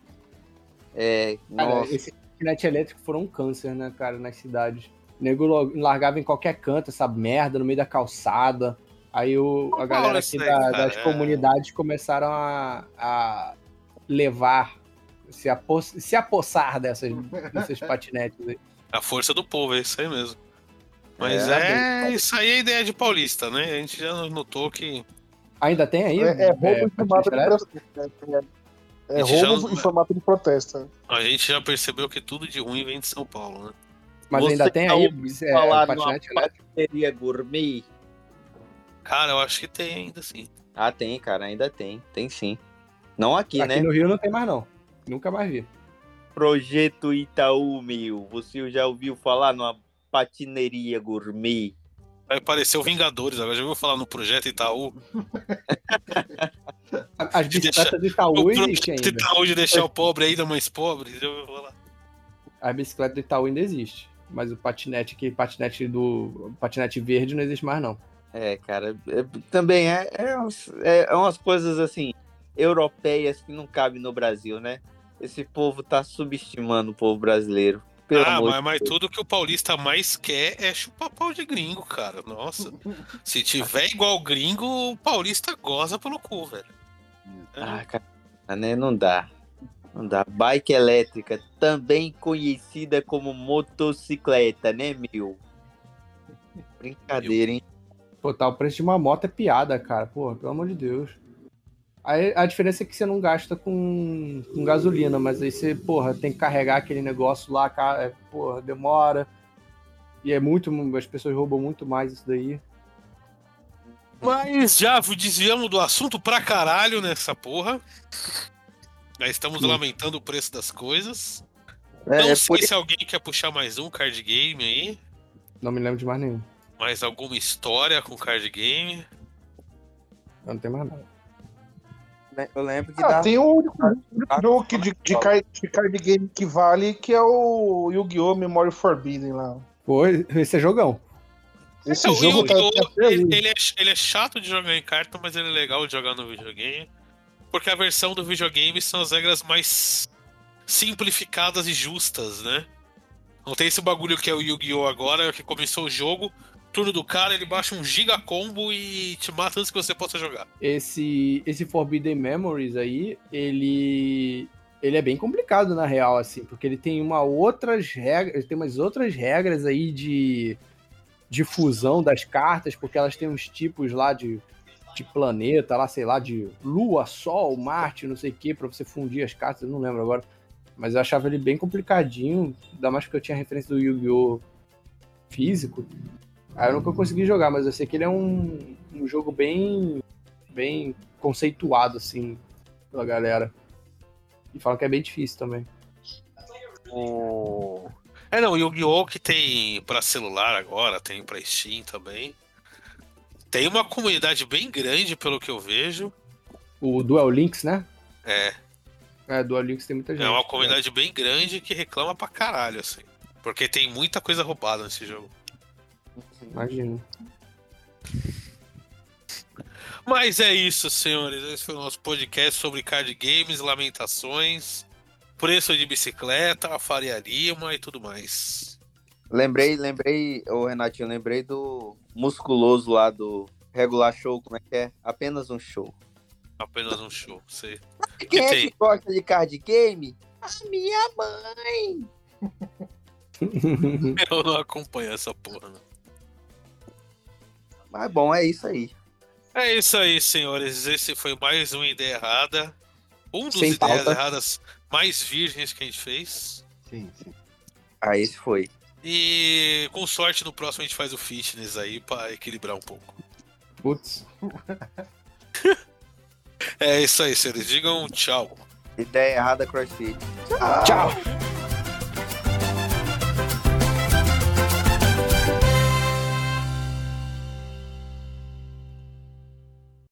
É,
Cara, esse patinete elétrico foram um câncer, né, cara, nas cidades. O nego largava em qualquer canto essa merda, no meio da calçada. Aí o, a galera aqui
aí,
da- das
é-
comunidades começaram a, a levar, se, apos, se apossar dessas, desses patinetes aí.
A força do povo, é isso aí mesmo. Mas
É,
é, isso aí é ideia de paulista, né? A gente já notou que.
Ainda tem aí?
É, é roubo em
patinete
formato de protesto. É, é
já
roubo
não-
em formato de protesto.
A gente já percebeu que tudo de ruim vem de São Paulo, né?
Mas
Você
ainda tem
tá
aí é,
falar
patinete elétrico?
Gourmet?
Cara, eu acho que tem ainda sim.
Ah, tem, cara, ainda tem. Tem sim. Não aqui,
Aqui
né?
no Rio não tem mais, não. Nunca mais vi.
Projeto Itaú, meu. Você já ouviu falar numa patineria gourmet?
Vai parecer o Vingadores, agora já ouviu falar no projeto Itaú?
As bicicletas do Itaú
o
existem ainda.
Itaú de deixar o pobre ainda mais pobre, já ouviu falar?
A bicicleta do Itaú ainda existe. Mas o patinete, aquele patinete do. patinete verde não existe mais, não.
É, cara, é- também é, é, é, é umas coisas assim, europeias que não cabem no Brasil, né? Esse povo tá subestimando o povo brasileiro. Pelo
ah,
amor
mas,
de
mas tudo que o paulista mais quer é chupar pau de gringo, cara. Nossa. Se (laughs) tiver igual gringo, o paulista goza pelo cu, velho. É.
Ah, cara, né? Não dá. Não dá. Bike elétrica, também conhecida como motocicleta, né, meu? Brincadeira, hein?
Pô, tá, o preço de uma moto é piada, cara. Pô, pelo amor de Deus. Aí, a diferença é que você não gasta com, com gasolina, mas aí você, porra, tem que carregar aquele negócio lá, cara, é, porra, demora. E é muito. As pessoas roubam muito mais isso daí.
Mas já desviamos do assunto pra caralho nessa porra. Já estamos
Hum.
lamentando o preço das coisas.
É,
Não
é
sei
por
se alguém quer puxar mais um card game aí.
Não me lembro de mais nenhum.
Mais alguma história com card game.
Eu não tenho mais nada.
Eu lembro que
Ah,
dá.
tem o único, jogo que de, de, card, de card game que vale, que é o Yu-Gi-Oh! Memory Forbidden lá.
Pô, esse é jogão.
Esse
Então, o
jogo tá, tá
ele, ele é, ele é chato de jogar em carta, mas ele é legal de jogar no videogame. porque a versão do videogame são as regras mais simplificadas e justas, né? Não tem esse bagulho que é o Yu-Gi-Oh! agora, que começou o jogo, turno do cara, ele baixa um giga combo e te mata antes que você possa jogar.
Esse, esse Forbidden Memories aí, ele. Ele é bem complicado, na real, assim, porque ele tem uma outras regras. Tem umas outras regras aí de, de fusão das cartas, porque elas têm uns tipos lá de, de planeta, lá, sei lá, de Lua, Sol, Marte, não sei o que, pra você fundir as cartas, não lembro agora. Mas eu achava ele bem complicadinho, ainda mais porque eu tinha referência do Yu-Gi-Oh! físico. Aí eu nunca consegui jogar, mas eu sei que ele é um, um jogo bem, bem conceituado, assim, pela galera. E falam que é bem difícil também.
O... É, não, o Yu-Gi-Oh! que tem pra celular agora, tem pra Steam também. Tem uma comunidade bem grande, pelo que eu vejo.
O Duel Links, né?
É,
É, Duel Links tem muita gente.
é uma comunidade bem grande que reclama pra caralho, assim. Porque tem muita coisa roubada nesse jogo.
Imagino.
Mas é isso, senhores. Esse foi o nosso podcast sobre card games, lamentações, preço de bicicleta, Faria Lima e tudo mais.
Lembrei, lembrei, ô Renatinho, lembrei do musculoso lá do regular show, como é que é? Apenas um show.
Apenas um show. Sei.
Quem é
tem?
que gosta de card game? A minha mãe. (laughs) (laughs)
Eu não acompanho essa porra, não.
Mas bom, é isso aí.
É isso aí, senhores. Esse foi mais uma ideia errada. Um dos
Sem
ideias
pauta.
erradas mais virgens que a gente fez.
Sim, sim.
Ah, esse foi.
E com sorte no próximo a gente faz o fitness aí pra equilibrar um pouco.
Putz. (laughs)
É isso aí, senhores. Digam tchau.
Ideia errada, CrossFit.
Tchau!